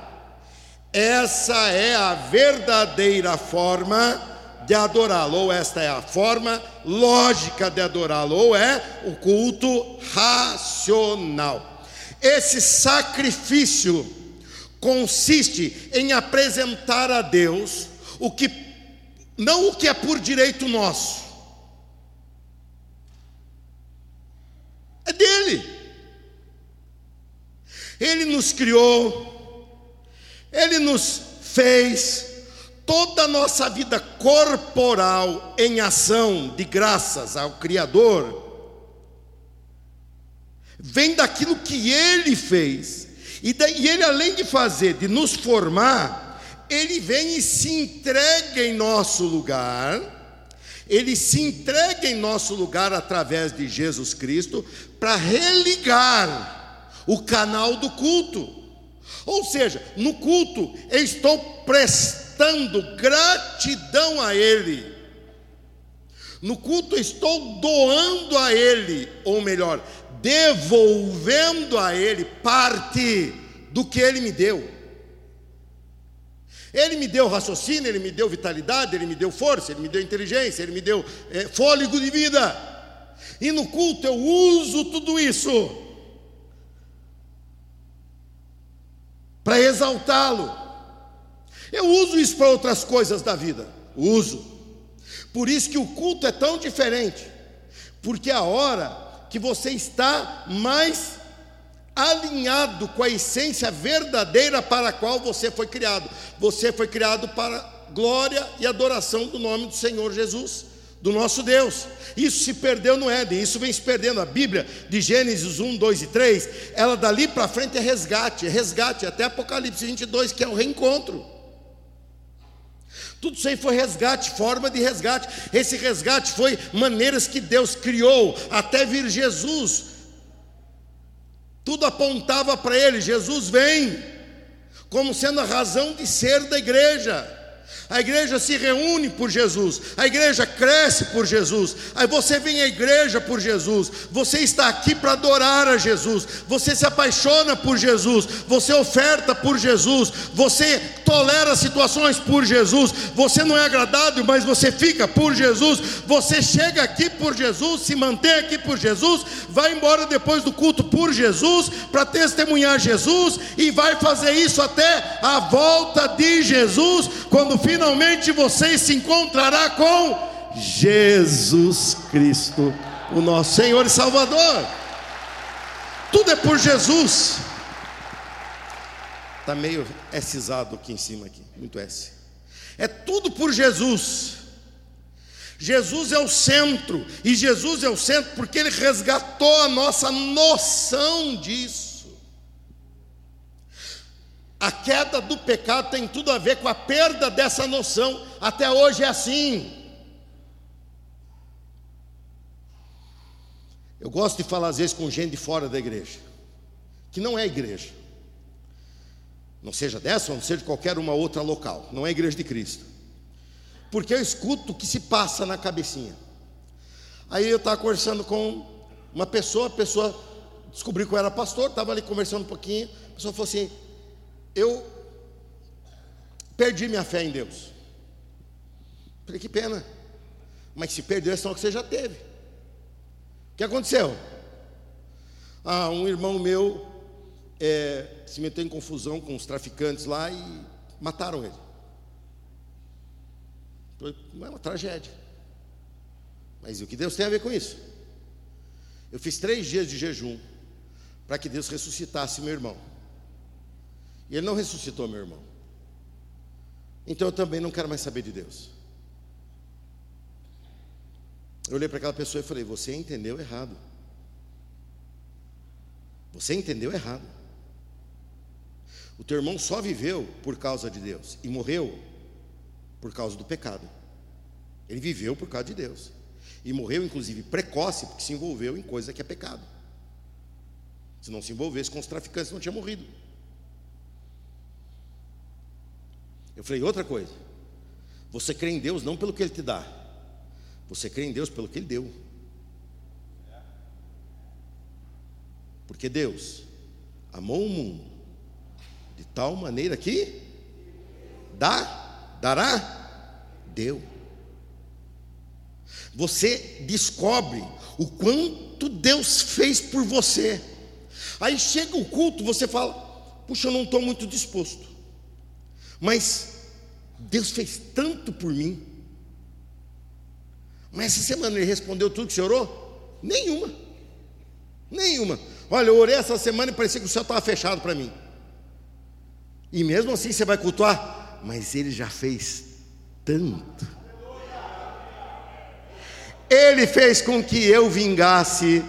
Essa é a verdadeira forma de adorá-lo, ou esta é a forma lógica de adorá-lo, ou é o culto racional. Esse sacrifício consiste em apresentar a Deus o que não o que é por direito nosso. É dele. Ele nos criou, ele nos fez, toda a nossa vida corporal em ação de graças ao Criador, vem daquilo que Ele fez, e, daí, Ele, além de fazer, de nos formar, Ele vem e se entrega em nosso lugar, Ele se entrega em nosso lugar através de Jesus Cristo, para religar o canal do culto. Ou seja, no culto eu estou prestando prestando gratidão a Ele. No culto estou doando a Ele, ou melhor, devolvendo a Ele parte do que Ele me deu. Ele me deu raciocínio, Ele me deu vitalidade, Ele me deu força, Ele me deu inteligência, Ele me deu é, fôlego de vida. E no culto eu uso tudo isso para exaltá-lo. Eu uso isso para outras coisas da vida. Uso. Por isso que o culto é tão diferente. Porque é a hora que você está mais alinhado com a essência verdadeira para a qual você foi criado. Você foi criado para glória e adoração do nome do Senhor Jesus, do nosso Deus. Isso se perdeu no Éden, isso vem se perdendo. A Bíblia de Gênesis 1, 2 e 3, ela dali para frente é resgate, é resgate até Apocalipse 22, que é o reencontro. Tudo isso aí foi resgate, forma de resgate. Esse resgate foi maneiras que Deus criou até vir Jesus. Tudo apontava para ele: Jesus vem, como sendo a razão de ser da igreja. A igreja se reúne por Jesus, a igreja cresce por Jesus. Aí você vem à igreja por Jesus, você está aqui para adorar a Jesus, você se apaixona por Jesus, você oferta por Jesus, você tolera situações por Jesus, você não é agradável, mas você fica por Jesus, você chega aqui por Jesus, se mantém aqui por Jesus, vai embora depois do culto por Jesus, para testemunhar Jesus, e vai fazer isso até a volta de Jesus, quando finalmente você se encontrará com Jesus Cristo, o nosso Senhor e Salvador. Tudo é por Jesus. Está meio Sizado aqui em cima, aqui, muito S. É tudo por Jesus. Jesus é o centro, e Jesus é o centro porque Ele resgatou a nossa noção disso. A queda do pecado tem tudo a ver com a perda dessa noção. Até hoje é assim. Eu gosto de falar às vezes com gente de fora da igreja, que não é igreja. Não seja dessa ou não seja de qualquer uma outra local, não é igreja de Cristo. Porque eu escuto o que se passa na cabecinha. Aí eu estava conversando com uma pessoa, a pessoa descobriu que eu era pastor, estava ali conversando um pouquinho, a pessoa falou assim: eu perdi minha fé em Deus. Falei, que pena. Mas se perdeu, é só que você já teve. O que aconteceu? Ah, um irmão meu é, se meteu em confusão com os traficantes lá e mataram ele. Foi uma tragédia. Mas o que Deus tem a ver com isso? Eu fiz três dias de jejum para que Deus ressuscitasse meu irmão. E ele não ressuscitou, meu irmão. Então eu também não quero mais saber de Deus. Eu olhei para aquela pessoa e falei: Você entendeu errado. Você entendeu errado. O teu irmão só viveu por causa de Deus e morreu por causa do pecado. Ele viveu por causa de Deus. E morreu, inclusive, precoce, porque se envolveu em coisa que é pecado. Se não se envolvesse com os traficantes, não tinha morrido. Eu falei, outra coisa. Você crê em Deus não pelo que Ele te dá. Você crê em Deus pelo que Ele deu. Porque Deus amou o mundo de tal maneira que dá, dará, deu. Você descobre o quanto Deus fez por você. Aí chega o culto, você fala: Puxa, eu não estou muito disposto. Mas Deus fez tanto por mim. Mas essa semana ele respondeu tudo que você orou? Nenhuma. Nenhuma. Olha, eu orei essa semana e parecia que o céu estava fechado para mim. E mesmo assim você vai cultuar, mas ele já fez tanto. Ele fez com que eu vingasse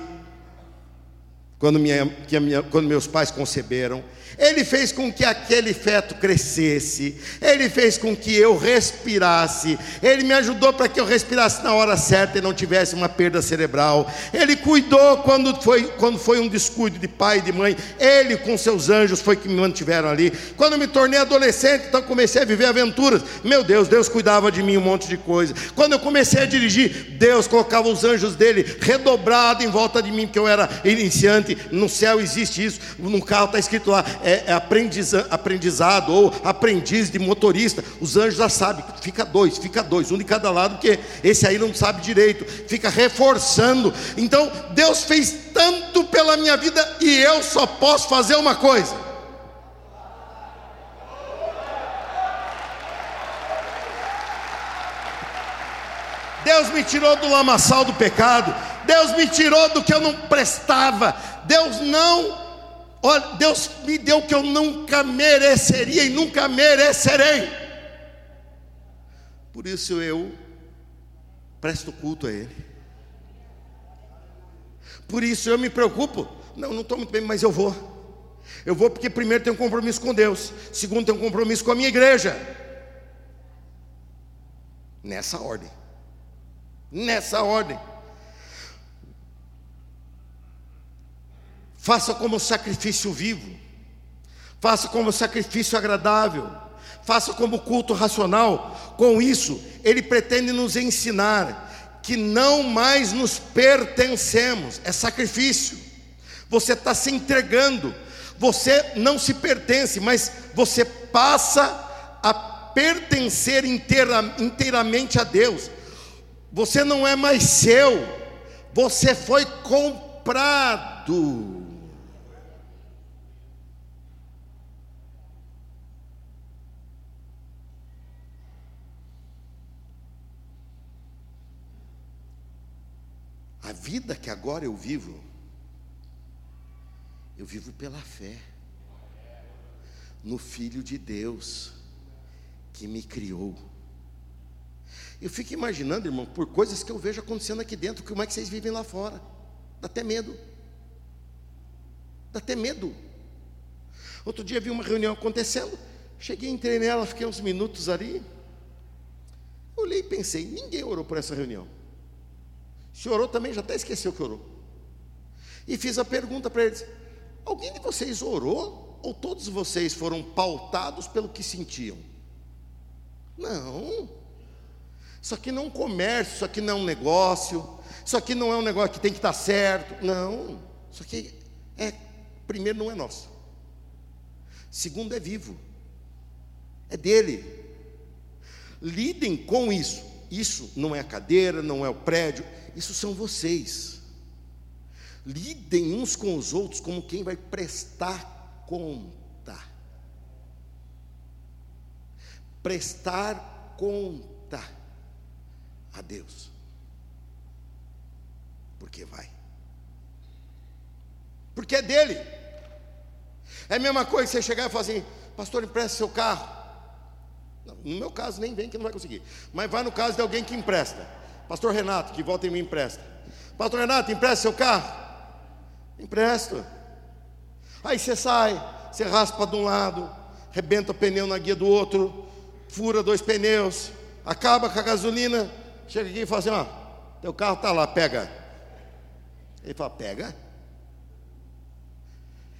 quando, minha, minha, quando meus pais conceberam. Ele fez com que aquele feto crescesse, Ele fez com que eu respirasse, Ele me ajudou para que eu respirasse na hora certa e não tivesse uma perda cerebral. Ele cuidou quando foi, quando foi um descuido de pai e de mãe, Ele com seus anjos foi que me mantiveram ali. Quando me tornei adolescente, então comecei a viver aventuras. Meu Deus, Deus cuidava de mim um monte de coisa. Quando eu comecei a dirigir, Deus colocava os anjos dele redobrado em volta de mim, porque eu era iniciante. No céu existe isso, no carro está escrito lá é, é aprendizado ou aprendiz de motorista, os anjos já sabem, fica dois, fica dois, um de cada lado, porque esse aí não sabe direito, fica reforçando. Então, Deus fez tanto pela minha vida e eu só posso fazer uma coisa. Deus me tirou do lamaçal do pecado, Deus me tirou do que eu não prestava, Deus não Olha, Deus me deu o que eu nunca mereceria e nunca merecerei. Por isso eu presto culto a Ele. Por isso eu me preocupo. Não, não estou muito bem, mas eu vou. Eu vou porque primeiro tenho um compromisso com Deus, segundo tenho um compromisso com a minha igreja. Nessa ordem. Nessa ordem. Faça como sacrifício vivo, faça como sacrifício agradável, faça como culto racional. Com isso, ele pretende nos ensinar que não mais nos pertencemos, é sacrifício. Você está se entregando, você não se pertence, mas você passa a pertencer inteira, inteiramente a Deus. Você não é mais seu, você foi comprado. A vida que agora eu vivo, eu vivo pela fé no Filho de Deus que me criou. Eu fico imaginando, irmão, por coisas que eu vejo acontecendo aqui dentro, como é que vocês vivem lá fora. Dá até medo. Dá até medo. Outro dia vi uma reunião acontecendo, cheguei, entrei nela, fiquei uns minutos ali. Olhei e pensei, ninguém orou por essa reunião. Se orou também, já até esqueceu que orou. E fiz a pergunta para eles: alguém de vocês orou? Ou todos vocês foram pautados pelo que sentiam? Não. Isso aqui não é um comércio, isso aqui não é um negócio, isso aqui não é um negócio que tem que estar certo. Não. Isso aqui é, primeiro, não é nosso. Segundo, é vivo. É dele. Lidem com isso. Isso não é a cadeira, não é o prédio, isso são vocês. Lidem uns com os outros como quem vai prestar conta. Prestar conta a Deus. Porque vai. Porque é dele. É a mesma coisa que você chegar e falar assim, pastor, empresta seu carro. No meu caso, nem vem que não vai conseguir. Mas vai no caso de alguém que empresta. Pastor Renato, que volta em mim empresta. Pastor Renato, empresta seu carro? Empresto. Aí você sai, você raspa de um lado, rebenta o pneu na guia do outro, fura dois pneus, acaba com a gasolina, chega aqui e fala assim: ó, teu carro está lá, pega. Ele fala: pega.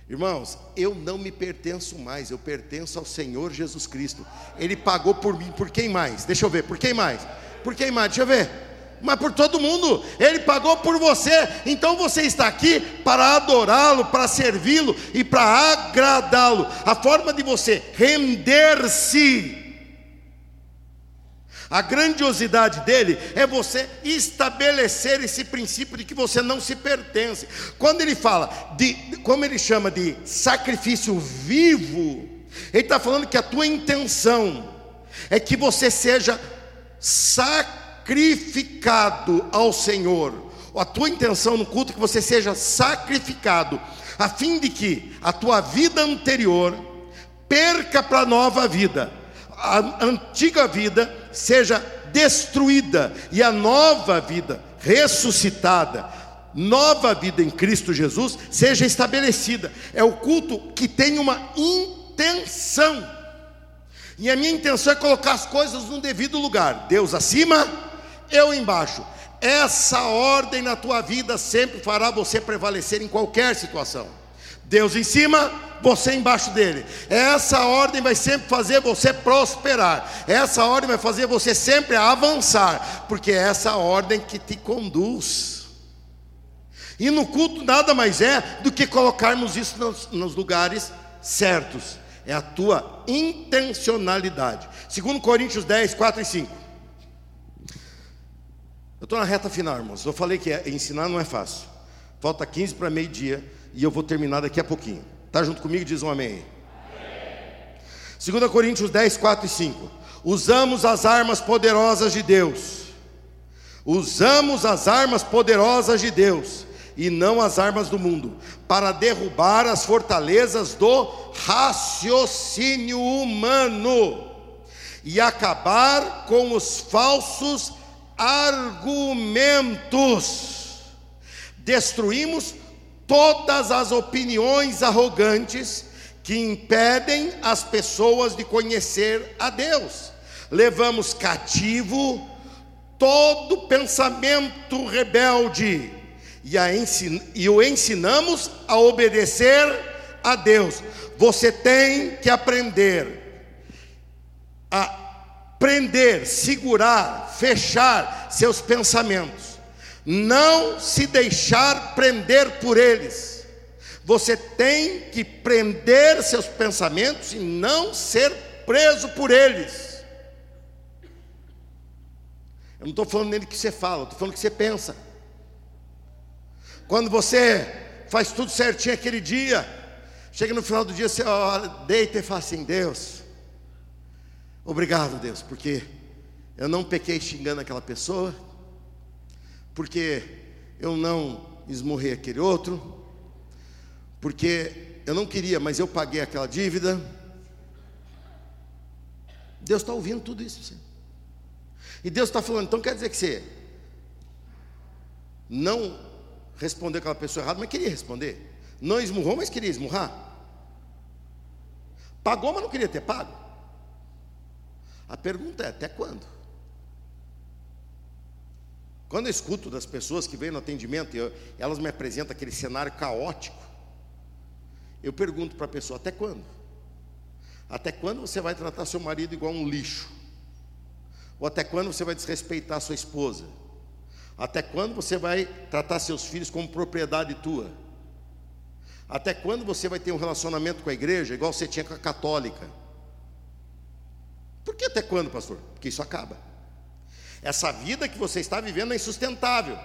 Irmãos, eu não me pertenço mais, eu pertenço ao Senhor Jesus Cristo. Ele pagou por mim, por quem mais? Deixa eu ver, por quem mais? Por quem mais? Deixa eu ver. Mas por todo mundo, Ele pagou por você, então você está aqui para adorá-lo, para servi-lo e para agradá-lo. A forma de você render-se a grandiosidade dele é você estabelecer esse princípio de que você não se pertence. Quando ele fala de, como ele chama de sacrifício vivo, ele está falando que a tua intenção é que você seja sacrificado ao Senhor. A tua intenção no culto é que você seja sacrificado, a fim de que a tua vida anterior perca para a nova vida a antiga vida seja destruída e a nova vida ressuscitada, nova vida em Cristo Jesus seja estabelecida. É o culto que tem uma intenção. E a minha intenção é colocar as coisas no devido lugar. Deus acima, eu embaixo. Essa ordem na tua vida sempre fará você prevalecer em qualquer situação. Deus em cima, você embaixo dele. Essa ordem vai sempre fazer você prosperar. Essa ordem vai fazer você sempre avançar, porque é essa ordem que te conduz. E no culto nada mais é do que colocarmos isso nos, nos lugares certos. É a tua intencionalidade. Segundo Coríntios 10, 4 e 5. Eu estou na reta final, irmãos. Eu falei que ensinar não é fácil. Falta 15 para meio-dia e eu vou terminar daqui a pouquinho. Está junto comigo? Diz um amém. amém. 2 Coríntios 10, 4 e 5. Usamos as armas poderosas de Deus. Usamos as armas poderosas de Deus e não as armas do mundo, para derrubar as fortalezas do raciocínio humano e acabar com os falsos argumentos. Destruímos todas as opiniões arrogantes que impedem as pessoas de conhecer a Deus. Levamos cativo todo pensamento rebelde e, ensin e o ensinamos a obedecer a Deus. Você tem que aprender a prender, segurar, fechar seus pensamentos não se deixar prender por eles. Você tem que prender seus pensamentos e não ser preso por eles. Eu não estou falando nele que você fala, estou falando que você pensa. Quando você faz tudo certinho aquele dia, chega no final do dia, você olha, deita e fala assim: Deus, obrigado, Deus, porque eu não pequei xingando aquela pessoa porque eu não esmorrei aquele outro, porque eu não queria, mas eu paguei aquela dívida. Deus está ouvindo tudo isso. Você. E Deus está falando, então quer dizer que você não respondeu aquela pessoa errada, mas queria responder. Não esmurrou, mas queria esmurrar. Pagou, mas não queria ter pago. A pergunta é: até quando? Quando eu escuto das pessoas que vêm no atendimento e elas me apresentam aquele cenário caótico, eu pergunto para a pessoa: até quando? Até quando você vai tratar seu marido igual um lixo? Ou até quando você vai desrespeitar sua esposa? Até quando você vai tratar seus filhos como propriedade tua? Até quando você vai ter um relacionamento com a igreja igual você tinha com a católica? Por que até quando, pastor? Porque isso acaba. Essa vida que você está vivendo é insustentável.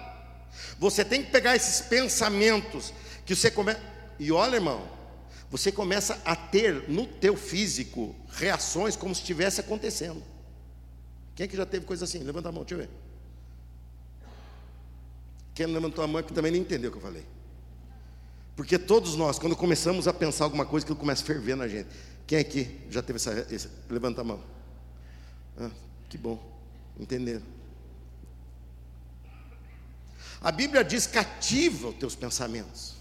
Você tem que pegar esses pensamentos que você começa. E olha, irmão, você começa a ter no teu físico reações como se estivesse acontecendo. Quem é que já teve coisa assim? Levanta a mão, deixa eu ver. Quem levantou a mão é que também não entendeu o que eu falei. Porque todos nós, quando começamos a pensar alguma coisa, aquilo começa a ferver na gente. Quem aqui já teve essa. essa levanta a mão. Ah, que bom. Entenderam? A Bíblia diz: cativa os teus pensamentos.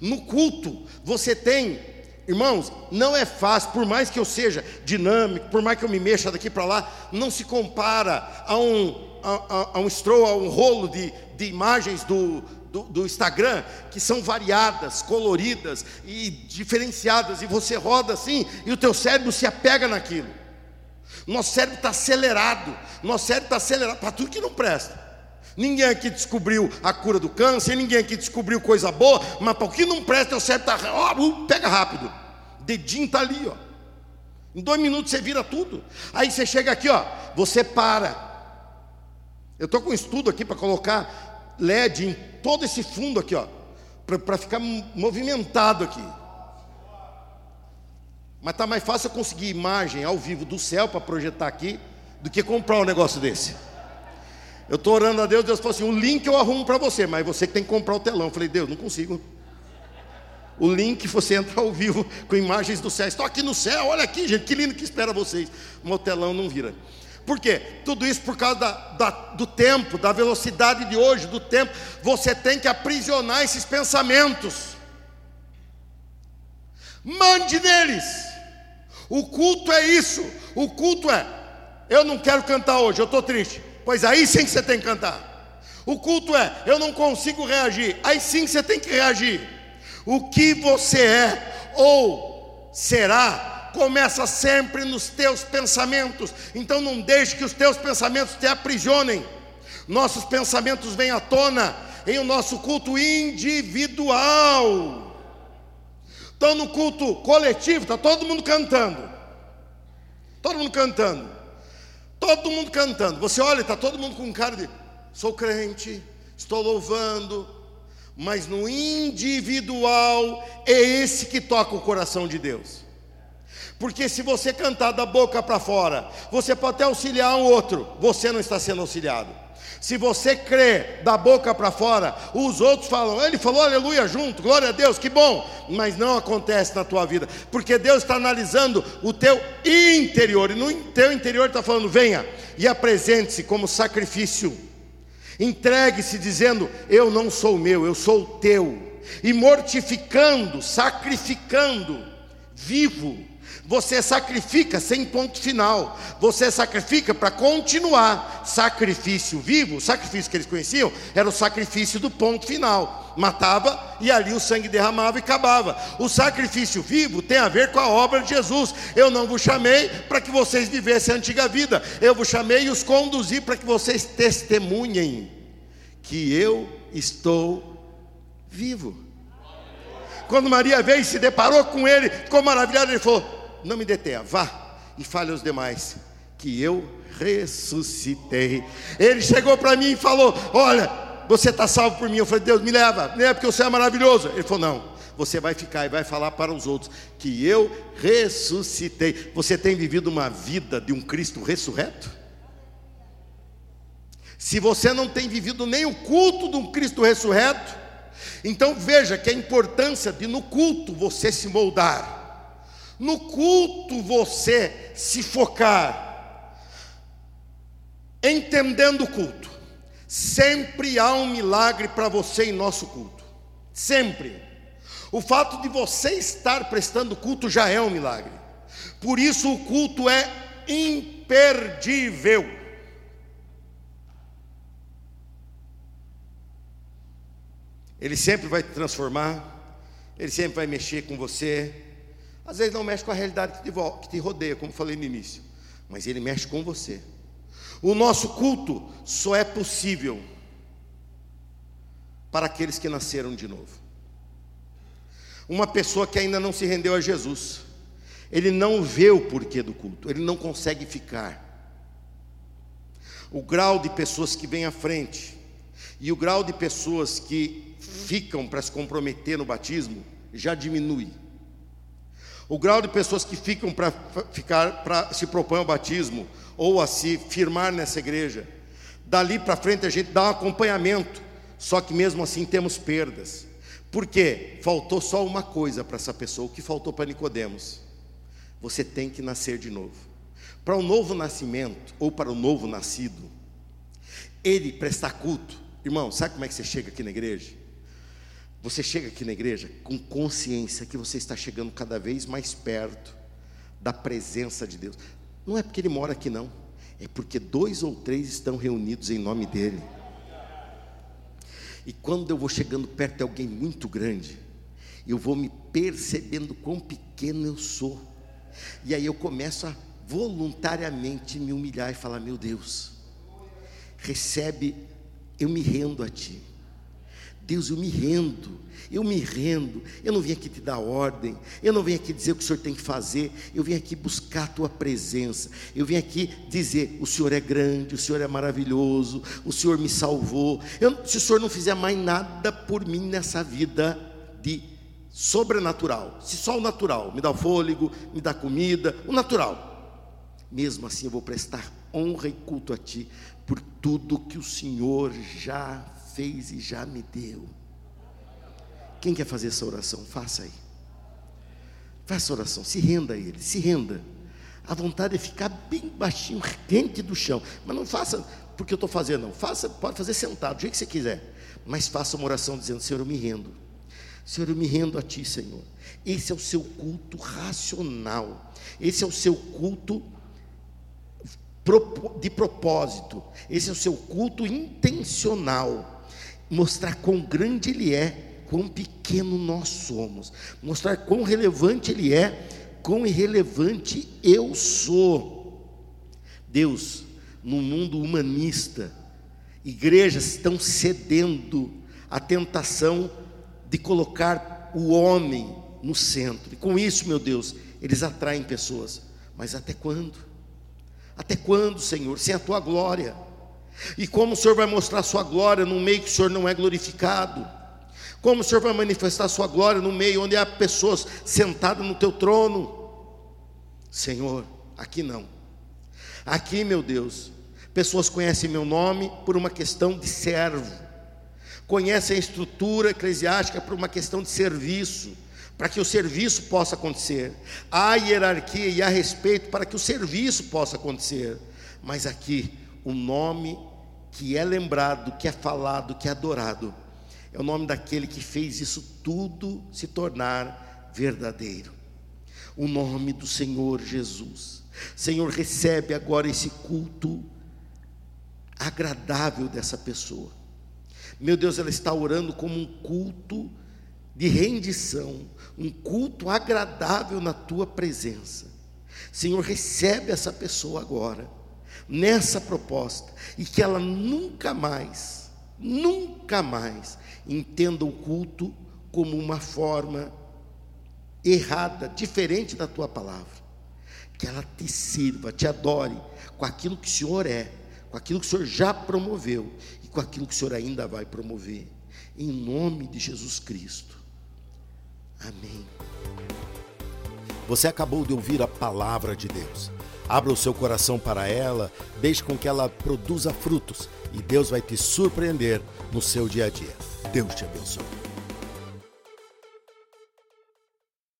No culto, você tem Irmãos, não é fácil, por mais que eu seja dinâmico, por mais que eu me mexa daqui para lá, não se compara a um, a, a, a um stroll, a um rolo de, de imagens do, do, do, Instagram, que são variadas, coloridas e diferenciadas, e você roda assim, e o teu cérebro se apega naquilo. Nosso cérebro está acelerado, nosso cérebro está acelerado para tudo que não presta. Ninguém aqui descobriu a cura do câncer, ninguém aqui descobriu coisa boa, mas para o que não presta, o cérebro está. Ó, uh, pega rápido. Dedinho está ali, ó. Em dois minutos você vira tudo. Aí você chega aqui, ó, você para. Eu estou com um estudo aqui para colocar LED em todo esse fundo aqui, ó, para ficar movimentado aqui. Mas tá mais fácil eu conseguir imagem ao vivo do céu para projetar aqui do que comprar um negócio desse. Eu estou orando a Deus, Deus falou assim: o link eu arrumo para você, mas você que tem que comprar o telão. Eu falei, Deus, não consigo. O link você entra ao vivo com imagens do céu. Estou aqui no céu, olha aqui, gente, que lindo que espera vocês. O meu telão não vira. Por quê? Tudo isso por causa da, da, do tempo, da velocidade de hoje, do tempo. Você tem que aprisionar esses pensamentos. Mande neles. O culto é isso. O culto é: eu não quero cantar hoje, eu estou triste. Pois aí sim que você tem que cantar. O culto é: eu não consigo reagir. Aí sim que você tem que reagir. O que você é ou será começa sempre nos teus pensamentos. Então não deixe que os teus pensamentos te aprisionem. Nossos pensamentos vêm à tona em o nosso culto individual. Então no culto coletivo está todo mundo cantando. Todo mundo cantando. Todo mundo cantando. Você olha, está todo mundo com cara de sou crente, estou louvando. Mas no individual é esse que toca o coração de Deus. Porque se você cantar da boca para fora, você pode até auxiliar um outro, você não está sendo auxiliado. Se você crê da boca para fora, os outros falam, ele falou aleluia junto, glória a Deus, que bom, mas não acontece na tua vida, porque Deus está analisando o teu interior, e no teu interior está falando, venha e apresente-se como sacrifício, entregue-se dizendo, eu não sou meu, eu sou teu, e mortificando, sacrificando, vivo, você sacrifica sem ponto final. Você sacrifica para continuar. Sacrifício vivo, o sacrifício que eles conheciam, era o sacrifício do ponto final. Matava e ali o sangue derramava e acabava. O sacrifício vivo tem a ver com a obra de Jesus. Eu não vos chamei para que vocês vivessem a antiga vida. Eu vos chamei e os conduzi para que vocês testemunhem que eu estou vivo. Quando Maria veio e se deparou com ele, ficou maravilhado, ele falou: não me detenha, vá e fale aos demais que eu ressuscitei. Ele chegou para mim e falou: Olha, você está salvo por mim. Eu falei: Deus, me leva, leva porque você é maravilhoso. Ele falou: Não, você vai ficar e vai falar para os outros que eu ressuscitei. Você tem vivido uma vida de um Cristo ressurreto? Se você não tem vivido nem o culto de um Cristo ressurreto, então veja que a importância de no culto você se moldar no culto você se focar, entendendo o culto, sempre há um milagre para você em nosso culto, sempre. O fato de você estar prestando culto já é um milagre, por isso o culto é imperdível. Ele sempre vai te transformar, ele sempre vai mexer com você, às vezes não mexe com a realidade que te, rodeia, como falei no início, mas ele mexe com você. O nosso culto só é possível para aqueles que nasceram de novo. Uma pessoa que ainda não se rendeu a Jesus, ele não vê o porquê do culto, ele não consegue ficar. O grau de pessoas que vêm à frente e o grau de pessoas que ficam para se comprometer no batismo já diminui. O grau de pessoas que ficam para ficar para se propõe ao batismo ou a se firmar nessa igreja. Dali para frente a gente dá um acompanhamento, só que mesmo assim temos perdas. Por quê? Faltou só uma coisa para essa pessoa, o que faltou para Nicodemos? Você tem que nascer de novo. Para o novo nascimento ou para o novo nascido, ele prestar culto. Irmão, sabe como é que você chega aqui na igreja? Você chega aqui na igreja com consciência que você está chegando cada vez mais perto da presença de Deus. Não é porque ele mora aqui, não. É porque dois ou três estão reunidos em nome dele. E quando eu vou chegando perto de alguém muito grande, eu vou me percebendo quão pequeno eu sou. E aí eu começo a voluntariamente me humilhar e falar: Meu Deus, recebe, eu me rendo a Ti. Deus, eu me rendo, eu me rendo. Eu não vim aqui te dar ordem, eu não vim aqui dizer o que o Senhor tem que fazer, eu vim aqui buscar a tua presença. Eu vim aqui dizer: o Senhor é grande, o Senhor é maravilhoso, o Senhor me salvou. Eu, se o Senhor não fizer mais nada por mim nessa vida de sobrenatural, se só o natural me dá fôlego, me dá comida, o natural. Mesmo assim eu vou prestar honra e culto a Ti por tudo que o Senhor já fez e já me deu. Quem quer fazer essa oração? Faça aí. Faça oração, se renda a Ele, se renda. A vontade é ficar bem baixinho, quente do chão. Mas não faça porque eu estou fazendo, não. Faça, pode fazer sentado, do jeito que você quiser. Mas faça uma oração dizendo: Senhor, eu me rendo. Senhor, eu me rendo a Ti, Senhor. Esse é o seu culto racional. Esse é o seu culto de propósito. Esse é o seu culto intencional mostrar quão grande Ele é, quão pequeno nós somos, mostrar quão relevante Ele é, quão irrelevante eu sou. Deus, no mundo humanista, igrejas estão cedendo à tentação de colocar o homem no centro. E com isso, meu Deus, eles atraem pessoas. Mas até quando? Até quando, Senhor? Sem a tua glória. E como o Senhor vai mostrar sua glória no meio que o Senhor não é glorificado? Como o Senhor vai manifestar sua glória no meio onde há pessoas sentadas no teu trono? Senhor, aqui não. Aqui, meu Deus, pessoas conhecem meu nome por uma questão de servo, conhecem a estrutura eclesiástica por uma questão de serviço, para que o serviço possa acontecer. Há hierarquia e há respeito para que o serviço possa acontecer. Mas aqui, o nome que é lembrado, que é falado, que é adorado, é o nome daquele que fez isso tudo se tornar verdadeiro. O nome do Senhor Jesus. Senhor, recebe agora esse culto agradável dessa pessoa. Meu Deus, ela está orando como um culto de rendição, um culto agradável na tua presença. Senhor, recebe essa pessoa agora nessa proposta e que ela nunca mais, nunca mais entenda o culto como uma forma errada, diferente da tua palavra. Que ela te sirva, te adore com aquilo que o Senhor é, com aquilo que o Senhor já promoveu e com aquilo que o Senhor ainda vai promover. Em nome de Jesus Cristo. Amém. Você acabou de ouvir a palavra de Deus. Abra o seu coração para ela, deixe com que ela produza frutos e Deus vai te surpreender no seu dia a dia. Deus te abençoe.